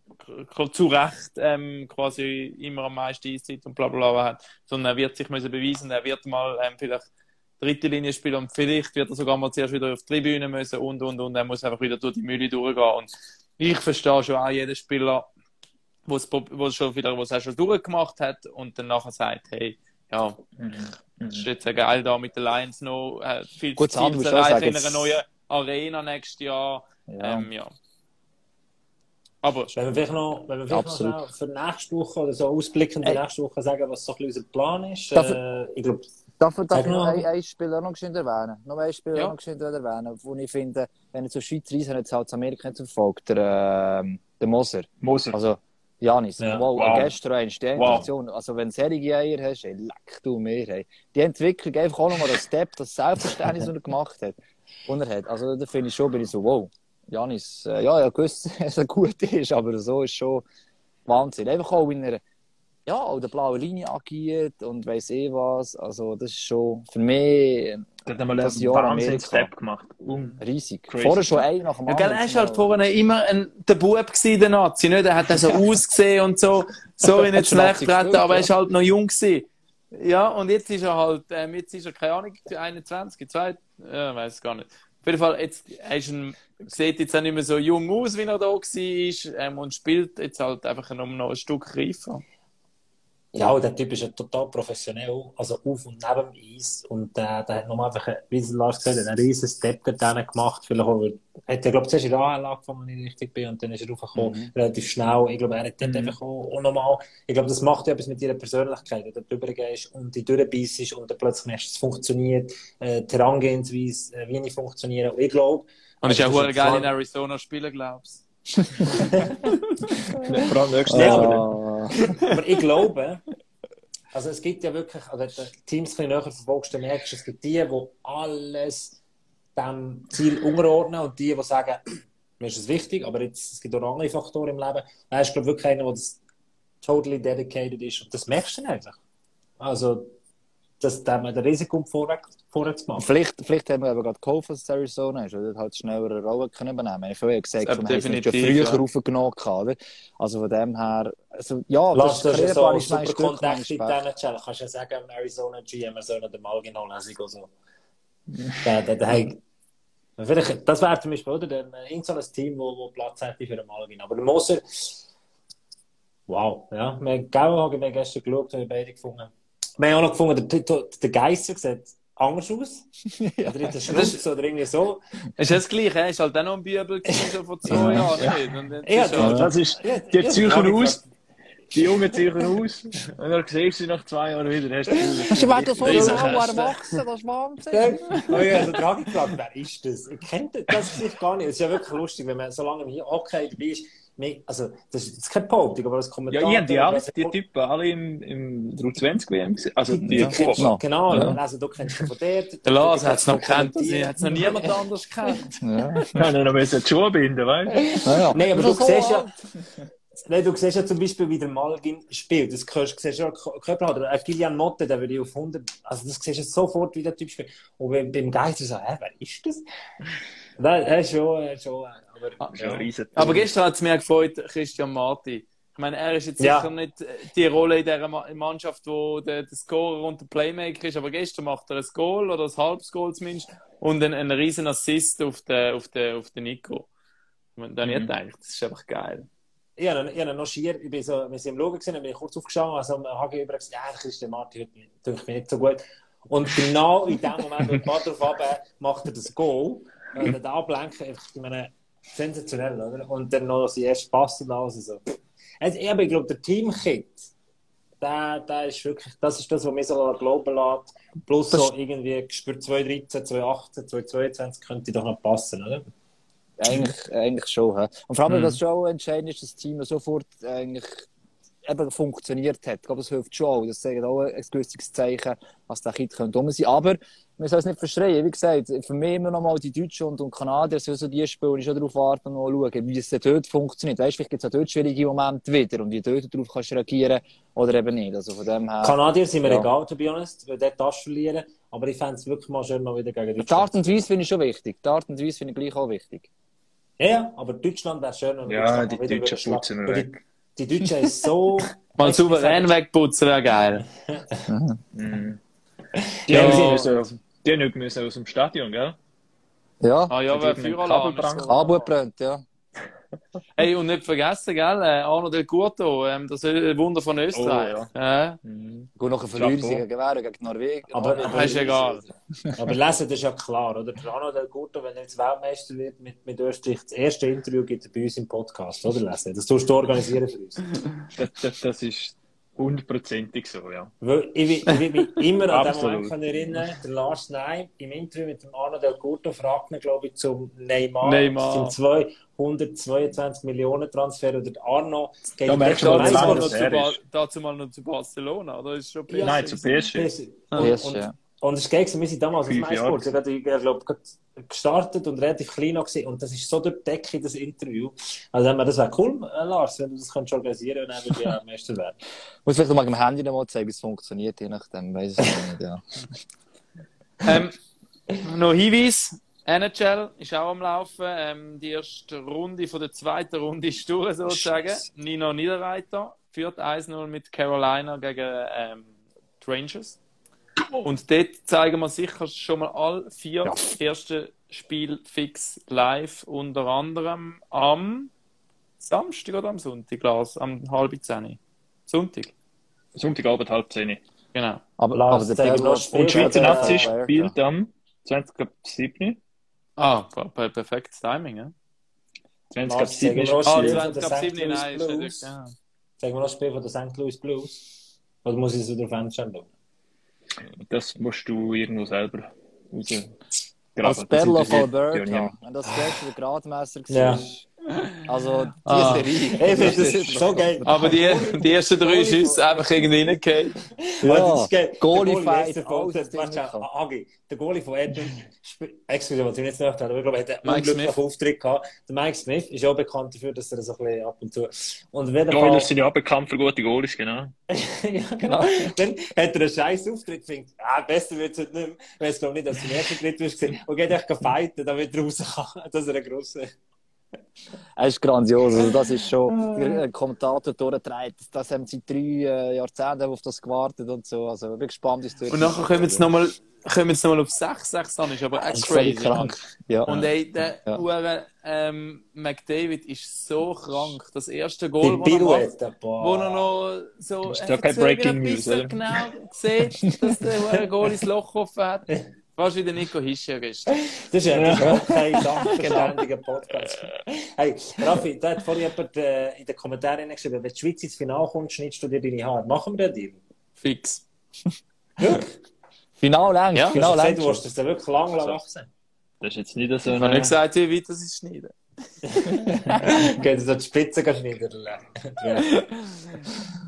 zu Recht ähm, quasi immer am meisten Eiszeit und bla bla bla hat, sondern er wird sich müssen beweisen, er wird mal ähm, vielleicht dritte Linie spielen und vielleicht wird er sogar mal zuerst wieder auf die Tribüne müssen und und und er muss einfach wieder durch die Mühle durchgehen und ich verstehe schon auch jeden Spieler, wo es schon wieder, es auch schon durchgemacht hat und dann nachher sagt, hey, ja, mhm. das ist jetzt geil da mit den Lions noch äh, viel Gut, zu erreichen in einer neuen Arena nächstes Jahr. Ja. Ähm, ja. Aber wenn wir vielleicht noch, wenn wir vielleicht noch für nächste Woche oder so ausblickend hey. nächste Woche sagen, was so ein unser Plan ist. Darf, äh, ich glaube, darf, darf ich noch ein, ein Spiel auch noch erwähnen? Noch ein Spiel ja. noch erwähnen, wo ich finde, wenn ich so Schweizer Reisen hat es Amerika nicht verfolgt, der, äh, der Moser. Moser. Also, Janis, ja. wow, wow. gestern eine Sternaktion. Wow. Also, wenn du solche Eier hast, ey, leck du mir. Ey. Die Entwicklung einfach auch nochmal das Step, das Selbstverständnis, [LAUGHS] was er gemacht hat. Und er hat. Also, da finde ich schon, bin ich so, wow. Janis, äh, ja, ja, gewusst, [LAUGHS] dass er gut ist, aber so ist schon Wahnsinn. Einfach auch, wenn er ja, auch der blauen Linie agiert und weiss eh was. Also, das ist schon für mich. Der hat einmal einen Jahr Step gemacht. Um. Riesig. Crazy. Vorher schon ein nach dem ja, anderen. Er war halt vorher immer ein, der Bub gewesen, der Nazi, nicht? Er hat dann so [LAUGHS] ausgesehen und so. So in nicht schlecht treten, aber er war halt noch jung gewesen. Ja, und jetzt ist er halt, ähm, jetzt ist er, keine Ahnung, 21, 2, ja, weiß gar nicht. Auf jeden Fall, jetzt ist ein, sieht jetzt auch nicht mehr so jung aus, wie er da war, ähm, und spielt jetzt halt einfach noch, ein Stück reifer. Ja, der Typ ist ja total professionell, also auf und neben dem Eis. Und äh, der hat nochmal einfach, wie Lars gesagt hat, einen riesen Step dort gemacht. Vielleicht auch, hat er, glaube ich, zuerst in der AL angefangen, wenn ich richtig bin, und dann ist er raufgekommen, mhm. relativ schnell. Ich glaube, er hat dort mhm. einfach auch, auch nochmal, ich glaube, das macht ja etwas mit ihrer Persönlichkeit, wenn du drüber gehst und die durchbeißt und dann plötzlich merkst, es funktioniert, äh, die Herangehensweise, äh, wie nicht funktionieren. Und ich glaube... Und ist ja auch geil in Arizona spielen, glaubst du? [LAUGHS] [LAUGHS] Vor allem nächstes Jahr. Aber ich glaube, also es gibt ja wirklich, also die Teams ein näher verfolgst, dann merkst du, es gibt die, die alles dem Ziel unterordnen und die, die sagen, [CLEARS THROAT] mir ist es wichtig, aber jetzt, es gibt auch andere Faktoren im Leben. Da ist, glaube wirklich einer, der das totally dedicated ist und das merkst du dann einfach. Also, dass man das Risiko vorwärts, vorwärts macht. Vielleicht, vielleicht haben wir aber gerade geholfen, dass es Arizona ist, oder halt schneller eine Rolle können übernehmen. Ich habe ja gesagt, wir haben es ja früher ja. raufgenommen, oder? Also von dem her, also, ja, Lass das ist so super Kontakt in diesen Channel. Kannst du ja sagen, Arizona GM, er soll noch den Malgin holen, also so. der, der, der, Vielleicht, das wäre zum Beispiel, oder? Irgend so ein Team, wo, wo Platz hätte für den Malgin. Aber der Moser, wow, ja. Wir, haben wir gestern geschaut, haben wir beide gefunden. Wir haben auch noch gefunden, der, der, der Geisser sieht anders aus. ja. Oder in der Schluss oder irgendwie so. Ist das gleich, er ist halt auch noch ein Bibel so vor zwei Jahren. Ja, ja, ja, das ist, die ziehen aus. Die Jungen ziehen aus und dann siehst du sie nach zwei Jahren wieder. Hast du werden so schnell erwachsen, das ist Wahnsinn. oh ja, also Draghi gefragt, wer ist das? Ich kenne das sich gar nicht. Es ist ja wirklich lustig, wenn man so lange im Hockey dabei ist also, das ist keine Behauptung, aber das Kommentar. Ja, ich die alle, die Typen alle im, im 320 WM gesehen. Also, die, ja, genau, genau ja. also, du kennst schon von der. Der Lars hat es noch gekannt, sie hat es noch niemand anders gekannt. Ja. Kann er noch ein die Schuhe binden, weißt du? Ja, Nein, aber du siehst ja. Nein, du siehst ja zum Beispiel, wie der Malgin spielt. Das siehst, siehst ja Körper hat. Oder Kilian Motte, der würde auf 100. Also, das siehst du sofort, wie der Typ spielt. Und beim Geist so, hä, wer ist das? Nein, er ist schon, schon aber, ah, ja. aber gestern hat es mir gefreut, Christian Marti. Ich meine, er ist jetzt ja. sicher nicht die Rolle in dieser Mannschaft, wo der, der Scorer und der Playmaker ist, aber gestern macht er ein Goal oder ein halbes Goal zumindest und einen, einen riesen Assist auf den, auf den, auf den Nico. Dann mhm. ich gedacht, das ist einfach geil. Ich habe, ich noch schier, ich bin so, wir sind im Schauen gesehen, bin ich kurz aufgeschaut, also habe ich gesagt, ja, Christian Marti denke mir nicht so gut. Und genau in dem Moment, wo ich drauf habe, macht er das Goal. Und dann ablenken, ich meine, sensationell, oder? Und dann noch die erste Pass und alles. So. Also, ich, ich glaube, der Teamkit, der, der ist wirklich, das ist das, was mir so glauben lässt. Plus das so irgendwie für 2013, 2018, 2022 könnte doch noch passen, oder? Eigentlich, eigentlich schon. He? Und vor allem, mhm. was schon entscheidend ist, das Team sofort eigentlich eben funktioniert hat. Ich glaube, das hilft schon auch. Das zeigt auch ein gewisses Zeichen, was der Kind könnte sein. Aber wir sollen es nicht verschreien. Wie gesagt, für mich immer noch mal die Deutschen und, und Kanadier, so die spielen, ich schon darauf warten und schauen, wie es dort funktioniert. Weißt du, vielleicht gibt es auch dort schwierige Momente wieder und wie du dort darauf kannst reagieren oder eben nicht. Also von dem her, Kanadier sind mir ja. egal, to be honest, weil dort das verlieren. Aber ich fände es wirklich mal schön, mal wieder gegen Deutschland. Die Art und Weise finde ich schon wichtig. Die Art und Weise finde ich gleich auch wichtig. Ja, aber Deutschland wäre schön. [LAUGHS] [LAUGHS] ja, die Deutschen putzen wir weg. Die, die Deutschen ist so... Mal souverän wegputzen wäre geil. mhm. Die ja. haben müssen, die nicht müssen aus dem Stadion, gell? Ja. Ah ja, wer Feueralarm Kabel brennt, ja. Hey, und nicht vergessen, gell? Äh, Arno Del Curto, ähm, das Wunder von Österreich. Oh, ja. Äh. Mhm. Gut, nachher verlieren sie gegen Gewehr, gegen Norwegen. Aber, aber ist egal. aber lesen, das ist ja klar, oder? Der Arno Del Curto, wenn er jetzt Weltmeister wird mit, mit Österreich, das erste Interview gibt er bei uns im Podcast, oder? Lesen. Das tust du organisieren für uns. das, das, das ist Hundertprozentig so, ja. Weil ich, ich will mich immer an den Moment erinnern, der Lars Ney im Interview mit dem Arno Del Curto fragt ihn, glaube ich, zum Neymar. Neymar. Zum 222 Millionen Transfer oder der Arno geht da merkst du, dazu, mal noch zu, dazu mal noch zu Barcelona, oder ist schon PSG? Ja, Nein, zu PSG. PSG. Und, und, und es geht so, wir sind damals als MySport, ich glaube, gestartet und relativ klein noch gewesen. Und das ist so durch die Decke, das Interview. Also, das wäre cool, äh, Lars, wenn du das könntest organisieren könntest, dann würde ich Meister werden. Muss vielleicht mal mit dem Handy noch mal zeigen, wie es funktioniert, je nachdem, weiß ich nicht, ja. ähm, noch Hinweis. NHL ist auch am Laufen. Ähm, die erste Runde von der zweiten Runde ist durch, sozusagen. Nino Niederreiter führt 1-0 mit Carolina gegen ähm, die Rangers. Und dort zeigen wir sicher schon mal alle vier ja. ersten Spiele fix live, unter anderem am Samstag oder am Sonntag, Lars? Am halb zehn. Sonntag. Sonntagabend halb zehn. Genau. Aber, Lars, aber der Und die Schweizer Nazi spielt am 20.07. Ah, perfektes Timing, ja. 20.07. Ah, 20.07. nein, ist nicht. Ja. Sagen wir noch das Spiel von der St. Louis Blues? Oder muss ich es wieder auf Fenster schauen? Das musst du irgendwo selber rausgraben. Als Battle of Alberta, wenn das gestern Gradmesser war. Ja. Also, die ah. Serie. Hey, das ist so geil. Aber die, die ersten drei Schüsse einfach irgendwie reingefallen. Ja, ja. Goalie-Fight. Agi, der Goalie von Edmund, excuse, was ich jetzt nicht aber ich glaube, er hat einen unglücklichen Auftritt gehabt. Der Mike Smith ist auch bekannt dafür, dass er so ein bisschen ab und zu. Und wenn Fall... sind ja auch bekannt für gute Goalies, genau. [LAUGHS] ja, genau. Dann hat er einen scheiß Auftritt, findet, ah, besser wird es heute nicht mehr. Ich weiß, glaube nicht, dass du den ersten Tritt gesehen und geht echt fighten, damit er raus kann, [LAUGHS] dass er einen Er ist grandios. Also das ist schon [LAUGHS] der Kommentator durchtreibt. Das haben sie drei äh, Jahrzehnte auf das gewartet und so. Also wirklich spannend ist Und nachher kommen jetzt nochmal kommen jetzt nochmal auf 6, 6 dann ist aber auch crazy. Krank. Ja. Und ey, der ja. Uwe, ähm, McDavid ist so krank. Das erste Goal, wo er, macht, wo er noch so ist kein Breaking News, genau sieht, dass der Goal ins Loch offen hat. [LAUGHS] Fast wie der Nico Hischer ist. [LAUGHS] Das ist ja, das ist auch [LAUGHS] kein sachverständiger Podcast. Hey, Raffi, da hat vorhin jemand äh, in den Kommentaren geschrieben, wenn die Schweiz ins Finale kommt, schneidest du dir deine Haare. Machen wir den Deal? Fix. [LAUGHS] Wirklich? Final lang. Ja, Final lang. Du hast das ja wirklich lang lang wachsen. Das ist jetzt nicht so. Ich habe nicht gesagt, wie weit das ist schneiden. Geht es an die Spitze schneiden?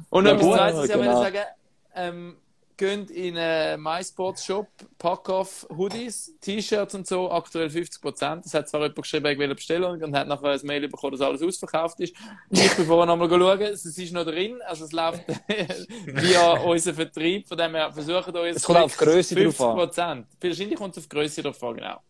Und etwas ja, Zweites, ich genau. sagen, ähm, geht in einen MySports Shop, Pack-Off Hoodies, T-Shirts und so, aktuell 50%. Das hat zwar jemand geschrieben, ich will bestellen und hat nachher ein Mail bekommen, dass alles ausverkauft ist. Ich bin vorher nochmal schauen, es ist noch drin, also es läuft [LAUGHS] via [LAUGHS] unseren Vertrieb, von dem wir versuchen uns. Es kommt auf Größe drauf an. Wahrscheinlich kommt es auf Größe drauf an, genau.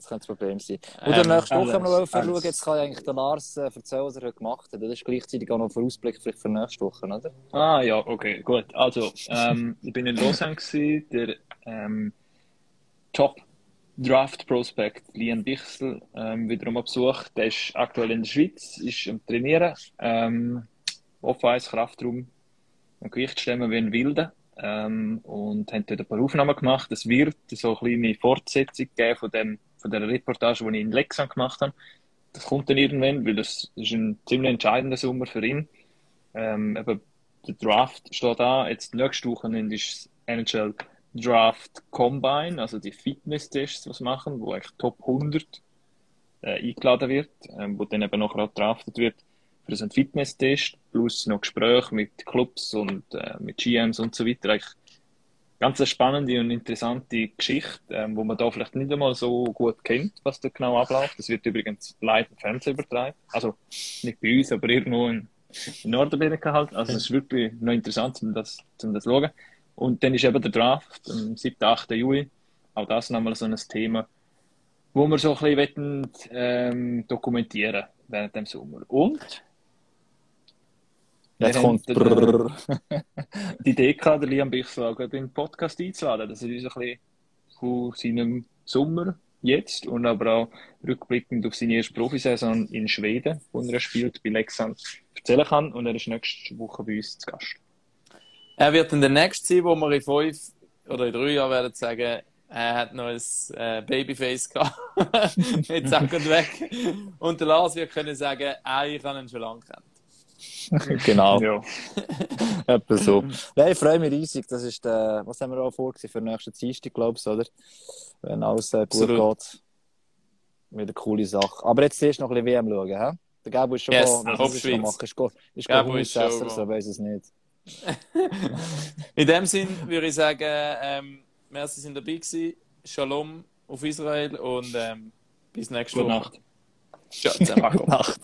Das könnte das Problem sein. Und ähm, nächste Woche ähm, noch schauen, jetzt kann eigentlich der Lars äh, erzählen, was er heute gemacht hat. Das ist gleichzeitig auch noch ein Ausblick vielleicht für nächste Woche, oder? Ah ja, okay, gut. Also, ähm, ich bin in Lausanne gewesen, der ähm, Top Draft Prospect Lian Bichsel ähm, wiederum auf Besuch. Der ist aktuell in der Schweiz, ist am Trainieren. Ähm, Off-Eis, Kraftraum, Gewicht stemmen wie ein Wilder. Ähm, und haben dort ein paar Aufnahmen gemacht. Es wird so eine kleine Fortsetzung geben von dem von der Reportage, die ich in Lexan gemacht habe. Das kommt dann irgendwann, weil das ist ein ziemlich entscheidender Sommer für ihn. Ähm, eben, der Draft steht da. Jetzt nächste Woche ist das NHL Draft Combine, also die Fitness-Tests, was machen, wo eigentlich Top 100 äh, eingeladen wird, ähm, wo dann eben noch draftet wird für so einen Fitness-Test. plus noch Gespräche mit Clubs und äh, mit GMs und so weiter. Eigentlich ganz eine spannende und interessante Geschichte, ähm, wo man da vielleicht nicht einmal so gut kennt, was da genau abläuft. Das wird übrigens live im Fernsehen übertragen. Also nicht bei uns, aber irgendwo in, in Nordamerika halt. Also es ist wirklich noch interessant, um das, um das zu schauen. Und dann ist eben der Draft am 7. 8. Juli. Auch das nochmal so ein Thema, wo wir so ein bisschen ähm, dokumentieren während dem Sommer. Und Jetzt kommt [LAUGHS] die Idee gehabt, der Liam in den Podcast einzuladen, dass er uns ein bisschen von seinem Sommer jetzt und aber auch rückblickend auf seine erste Profisaison in Schweden, wo er spielt, bei Leksand, erzählen kann. Und er ist nächste Woche bei uns zu Gast. Er wird in der nächsten sein, wo wir in fünf oder in drei Jahren werden sagen, er hat noch ein äh, Babyface gehabt. Jetzt sagt er weg. Und der Lars wird können sagen, ah, ich habe ihn schon lange kennt. [LAUGHS] genau. ja. [LAUGHS] Etwa so. Nein, ich freue mich riesig. Das ist der, was haben wir auch vor für nächste Dienstag, glaube ich, oder? Wenn alles äh, gut Absolut. geht. Wieder eine coole Sache. Aber jetzt erst noch ein bisschen WM schauen, hä? Der Gabo ist schon yes, mal, was ist schon machen? Ist, go, ist Gabo ist schon so weiß es nicht. [LAUGHS] In dem Sinn würde ich sagen, ähm, merci sind dabei gewesen. Shalom auf Israel und ähm, bis nächste Woche. Gute Nacht. Ciao zusammen. Gute Nacht.